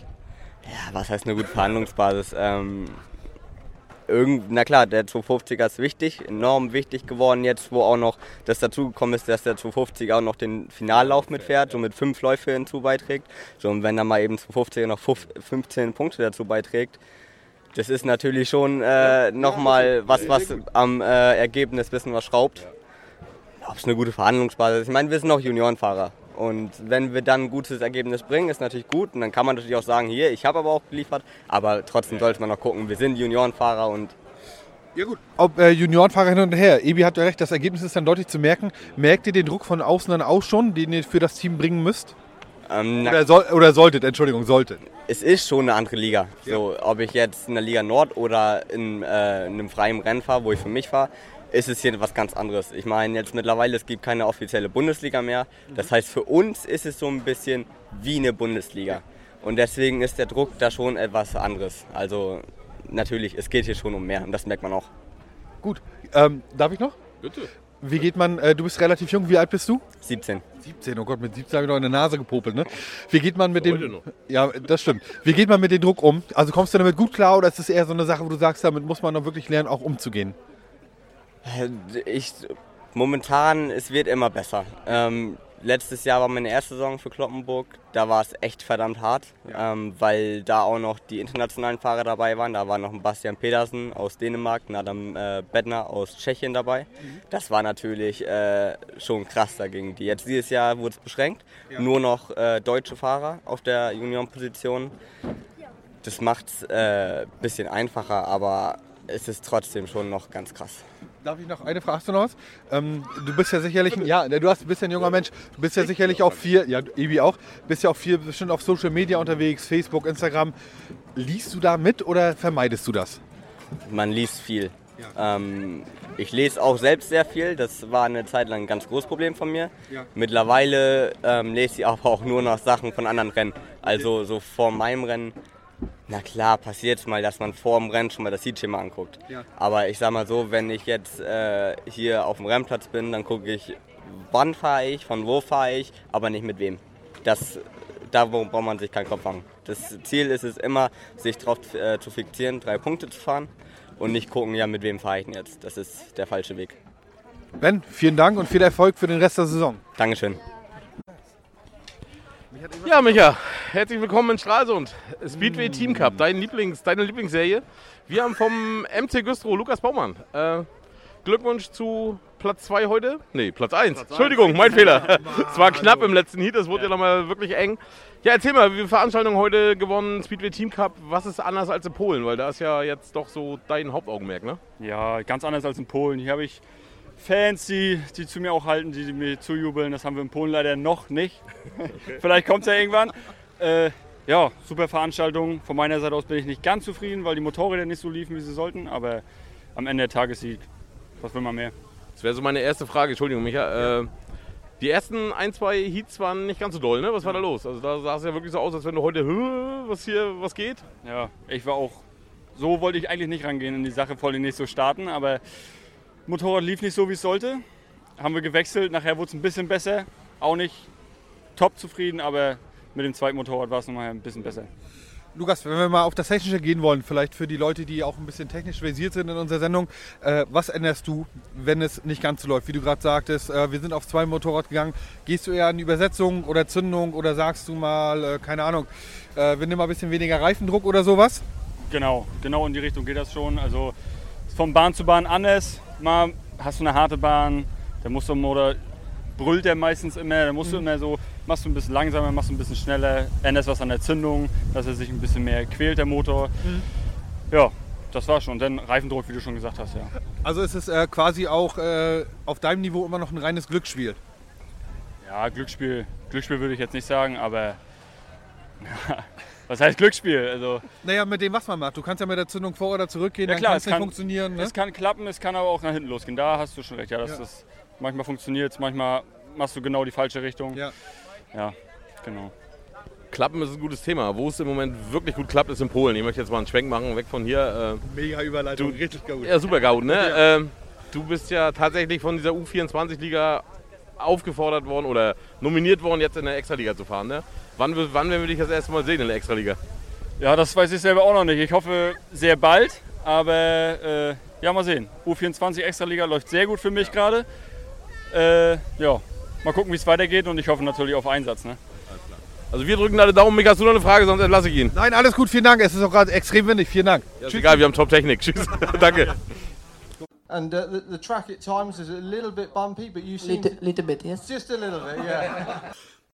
Ja, was heißt eine gute Verhandlungsbasis? Ähm, irgend, na klar, der 250er ist wichtig, enorm wichtig geworden jetzt, wo auch noch das dazugekommen ist, dass der 250er auch noch den Finallauf mitfährt, so mit fünf Läufe hinzu beiträgt. So, und wenn dann mal eben 250er noch 15 Punkte dazu beiträgt, das ist natürlich schon äh, nochmal was, was am äh, Ergebnis bisschen was schraubt. Ob es eine gute Verhandlungsbasis ist. Ich meine, wir sind noch Juniorenfahrer. Und wenn wir dann ein gutes Ergebnis bringen, ist natürlich gut. Und dann kann man natürlich auch sagen, hier, ich habe aber auch geliefert. Aber trotzdem sollte man noch gucken, wir sind Juniorenfahrer und Ja gut. Ob äh, Juniorenfahrer hin und her. Ebi hat ja recht, das Ergebnis ist dann deutlich zu merken. Merkt ihr den Druck von außen dann auch schon, den ihr für das Team bringen müsst? Ähm, Oder, soll, oder solltet, Entschuldigung, solltet. es ist schon eine andere Liga. So, ob ich jetzt in der Liga Nord oder in, äh, in einem freien Rennen fahre, wo ich für mich fahre, ist es hier was ganz anderes. Ich meine, jetzt mittlerweile, es gibt keine offizielle Bundesliga mehr. Das heißt, für uns ist es so ein bisschen wie eine Bundesliga. Und deswegen ist der Druck da schon etwas anderes. Also natürlich, es geht hier schon um mehr und das merkt man auch. Gut. Ähm, darf ich noch? Bitte. Wie geht man, äh, du bist relativ jung, wie alt bist du? 17. 17, oh Gott, mit 17 habe ich noch in der Nase gepopelt, ne? Wie geht man mit dem. Ja, das stimmt. Wie geht man mit dem Druck um? Also kommst du damit gut klar oder ist es eher so eine Sache, wo du sagst, damit muss man noch wirklich lernen, auch umzugehen? Ich, momentan, es wird immer besser. Ähm, letztes Jahr war meine erste Saison für Kloppenburg. Da war es echt verdammt hart, ähm, weil da auch noch die internationalen Fahrer dabei waren. Da war noch ein Bastian Pedersen aus Dänemark, ein Adam äh, Bettner aus Tschechien dabei. Das war natürlich äh, schon krass dagegen die. Jetzt dieses Jahr wurde es beschränkt. Nur noch äh, deutsche Fahrer auf der Juniorenposition. Das macht es ein bisschen einfacher, aber es ist trotzdem schon noch ganz krass. Darf ich noch eine Frage? Hast du noch was? Ähm, du bist ja sicherlich, ein, ja, du hast, bist ja ein junger Mensch. Du bist ja sicherlich auch viel, ja, Ebi auch, bist ja auch viel bestimmt auf Social Media unterwegs, Facebook, Instagram. Liest du da mit oder vermeidest du das? Man liest viel. Ähm, ich lese auch selbst sehr viel. Das war eine Zeit lang ein ganz großes Problem von mir. Ja. Mittlerweile ähm, lese ich aber auch nur noch Sachen von anderen Rennen. Also so vor meinem Rennen. Na klar, passiert es mal, dass man vor dem Rennen schon mal das Heatschema anguckt. Ja. Aber ich sag mal so, wenn ich jetzt äh, hier auf dem Rennplatz bin, dann gucke ich, wann fahre ich, von wo fahre ich, aber nicht mit wem. Das, da braucht man sich keinen Kopf machen. Das Ziel ist es immer, sich darauf äh, zu fixieren, drei Punkte zu fahren und nicht gucken, ja, mit wem fahre ich denn jetzt. Das ist der falsche Weg. Ben, vielen Dank und viel Erfolg für den Rest der Saison. Dankeschön. Ja, Micha, herzlich willkommen in Stralsund. Speedway Team Cup, dein Lieblings, deine Lieblingsserie. Wir haben vom MC Güstrow Lukas Baumann. Äh, Glückwunsch zu Platz 2 heute. Nee, Platz 1. Entschuldigung, mein Fehler. (laughs) Es war knapp im letzten Heat, es wurde ja, nochmal wirklich eng. Ja, erzähl mal, wie Veranstaltung heute gewonnen, Speedway Team Cup. Was ist anders als in Polen? Weil da ist ja jetzt doch so dein Hauptaugenmerk, ne? Ja, ganz anders als in Polen. Hier habe ich Fans, die, die zu mir auch halten, die mir zujubeln. Das haben wir in Polen leider noch nicht. (laughs) Vielleicht kommt es ja irgendwann. Äh, ja, super Veranstaltung. Von meiner Seite aus bin ich nicht ganz zufrieden, weil die Motorräder nicht so liefen, wie sie sollten. Aber am Ende der Tagessieg, was will man mehr? Das wäre so meine erste Frage, Entschuldigung, Micha. Äh, die ersten ein, zwei Heats waren nicht ganz so doll, ne? Was war da los? Also da sah es ja wirklich so aus, als wenn du heute, "Hö, was hier, was geht? Ja, ich war auch, so wollte ich eigentlich nicht rangehen in die Sache, wollte nicht so starten, aber Motorrad lief nicht so, wie es sollte. Haben wir gewechselt, nachher wurde es ein bisschen besser. Auch nicht top zufrieden, aber mit dem zweiten Motorrad war es nochmal ein bisschen besser. Lukas, wenn wir mal auf das Technische gehen wollen, vielleicht für die Leute, die auch ein bisschen technisch versiert sind in unserer Sendung, äh, was änderst du, wenn es nicht ganz so läuft? Wie du gerade sagtest, äh, wir sind auf zwei Motorrad gegangen. Gehst du eher an Übersetzung oder Zündung oder sagst du mal, äh, keine Ahnung, äh, wir nehmen mal ein bisschen weniger Reifendruck oder sowas? Genau, genau in die Richtung geht das schon. Also ist von Bahn zu Bahn anders. Mal hast du eine harte Bahn, da musst du oder brüllt der meistens immer, da musst du immer so, machst du ein bisschen langsamer, machst du ein bisschen schneller, änderst was an der Zündung, dass er sich ein bisschen mehr quält, der Motor. Ja, das war schon. Dann Reifendruck, wie du schon gesagt hast, ja. Also ist es äh, quasi auch äh, auf deinem Niveau immer noch ein reines Glücksspiel. Ja, Glücksspiel, Glücksspiel würde ich jetzt nicht sagen, aber (laughs) was heißt Glücksspiel? Also, Naja, mit dem, was man macht. Du kannst ja mit der Zündung vor- oder zurückgehen, ja dann klar, kann es es nicht kann funktionieren. Ne? Es kann klappen, es kann aber auch nach hinten losgehen. Da hast du schon recht. Ja, das Ja. Ist, manchmal funktioniert es, manchmal machst du genau die falsche Richtung. Ja. Ja, genau. Klappen ist ein gutes Thema. Wo es im Moment wirklich gut klappt, ist in Polen. Ich möchte jetzt mal einen Schwenk machen, weg von hier. Äh, Mega Überleitung, Du- richtig gut. Ja, super gut, ne? (laughs) Ja. Ähm, du bist ja tatsächlich von dieser U24-Liga aufgefordert worden oder nominiert worden, jetzt in der Extraliga zu fahren, ne? Wann, wann werden wir dich das erste Mal sehen in der Extraliga? Ja, das weiß ich selber auch noch nicht. Ich hoffe sehr bald, Aber äh, ja, mal sehen. U24 Extraliga läuft sehr gut für mich gerade. Äh, ja, mal gucken, wie es weitergeht und ich hoffe natürlich auf Einsatz. Ne? Also wir drücken alle Daumen. Mika, hast du noch eine Frage, sonst entlasse ich ihn. Nein, alles gut, vielen Dank. Es ist auch gerade extrem windig. Vielen Dank. Ja, ist egal, wir haben Top-Technik. Tschüss. (laughs) Danke. And uh, the, the track at times is a little bit bumpy, but you seem Little, little bit, yes. just a little bit, yeah. (laughs)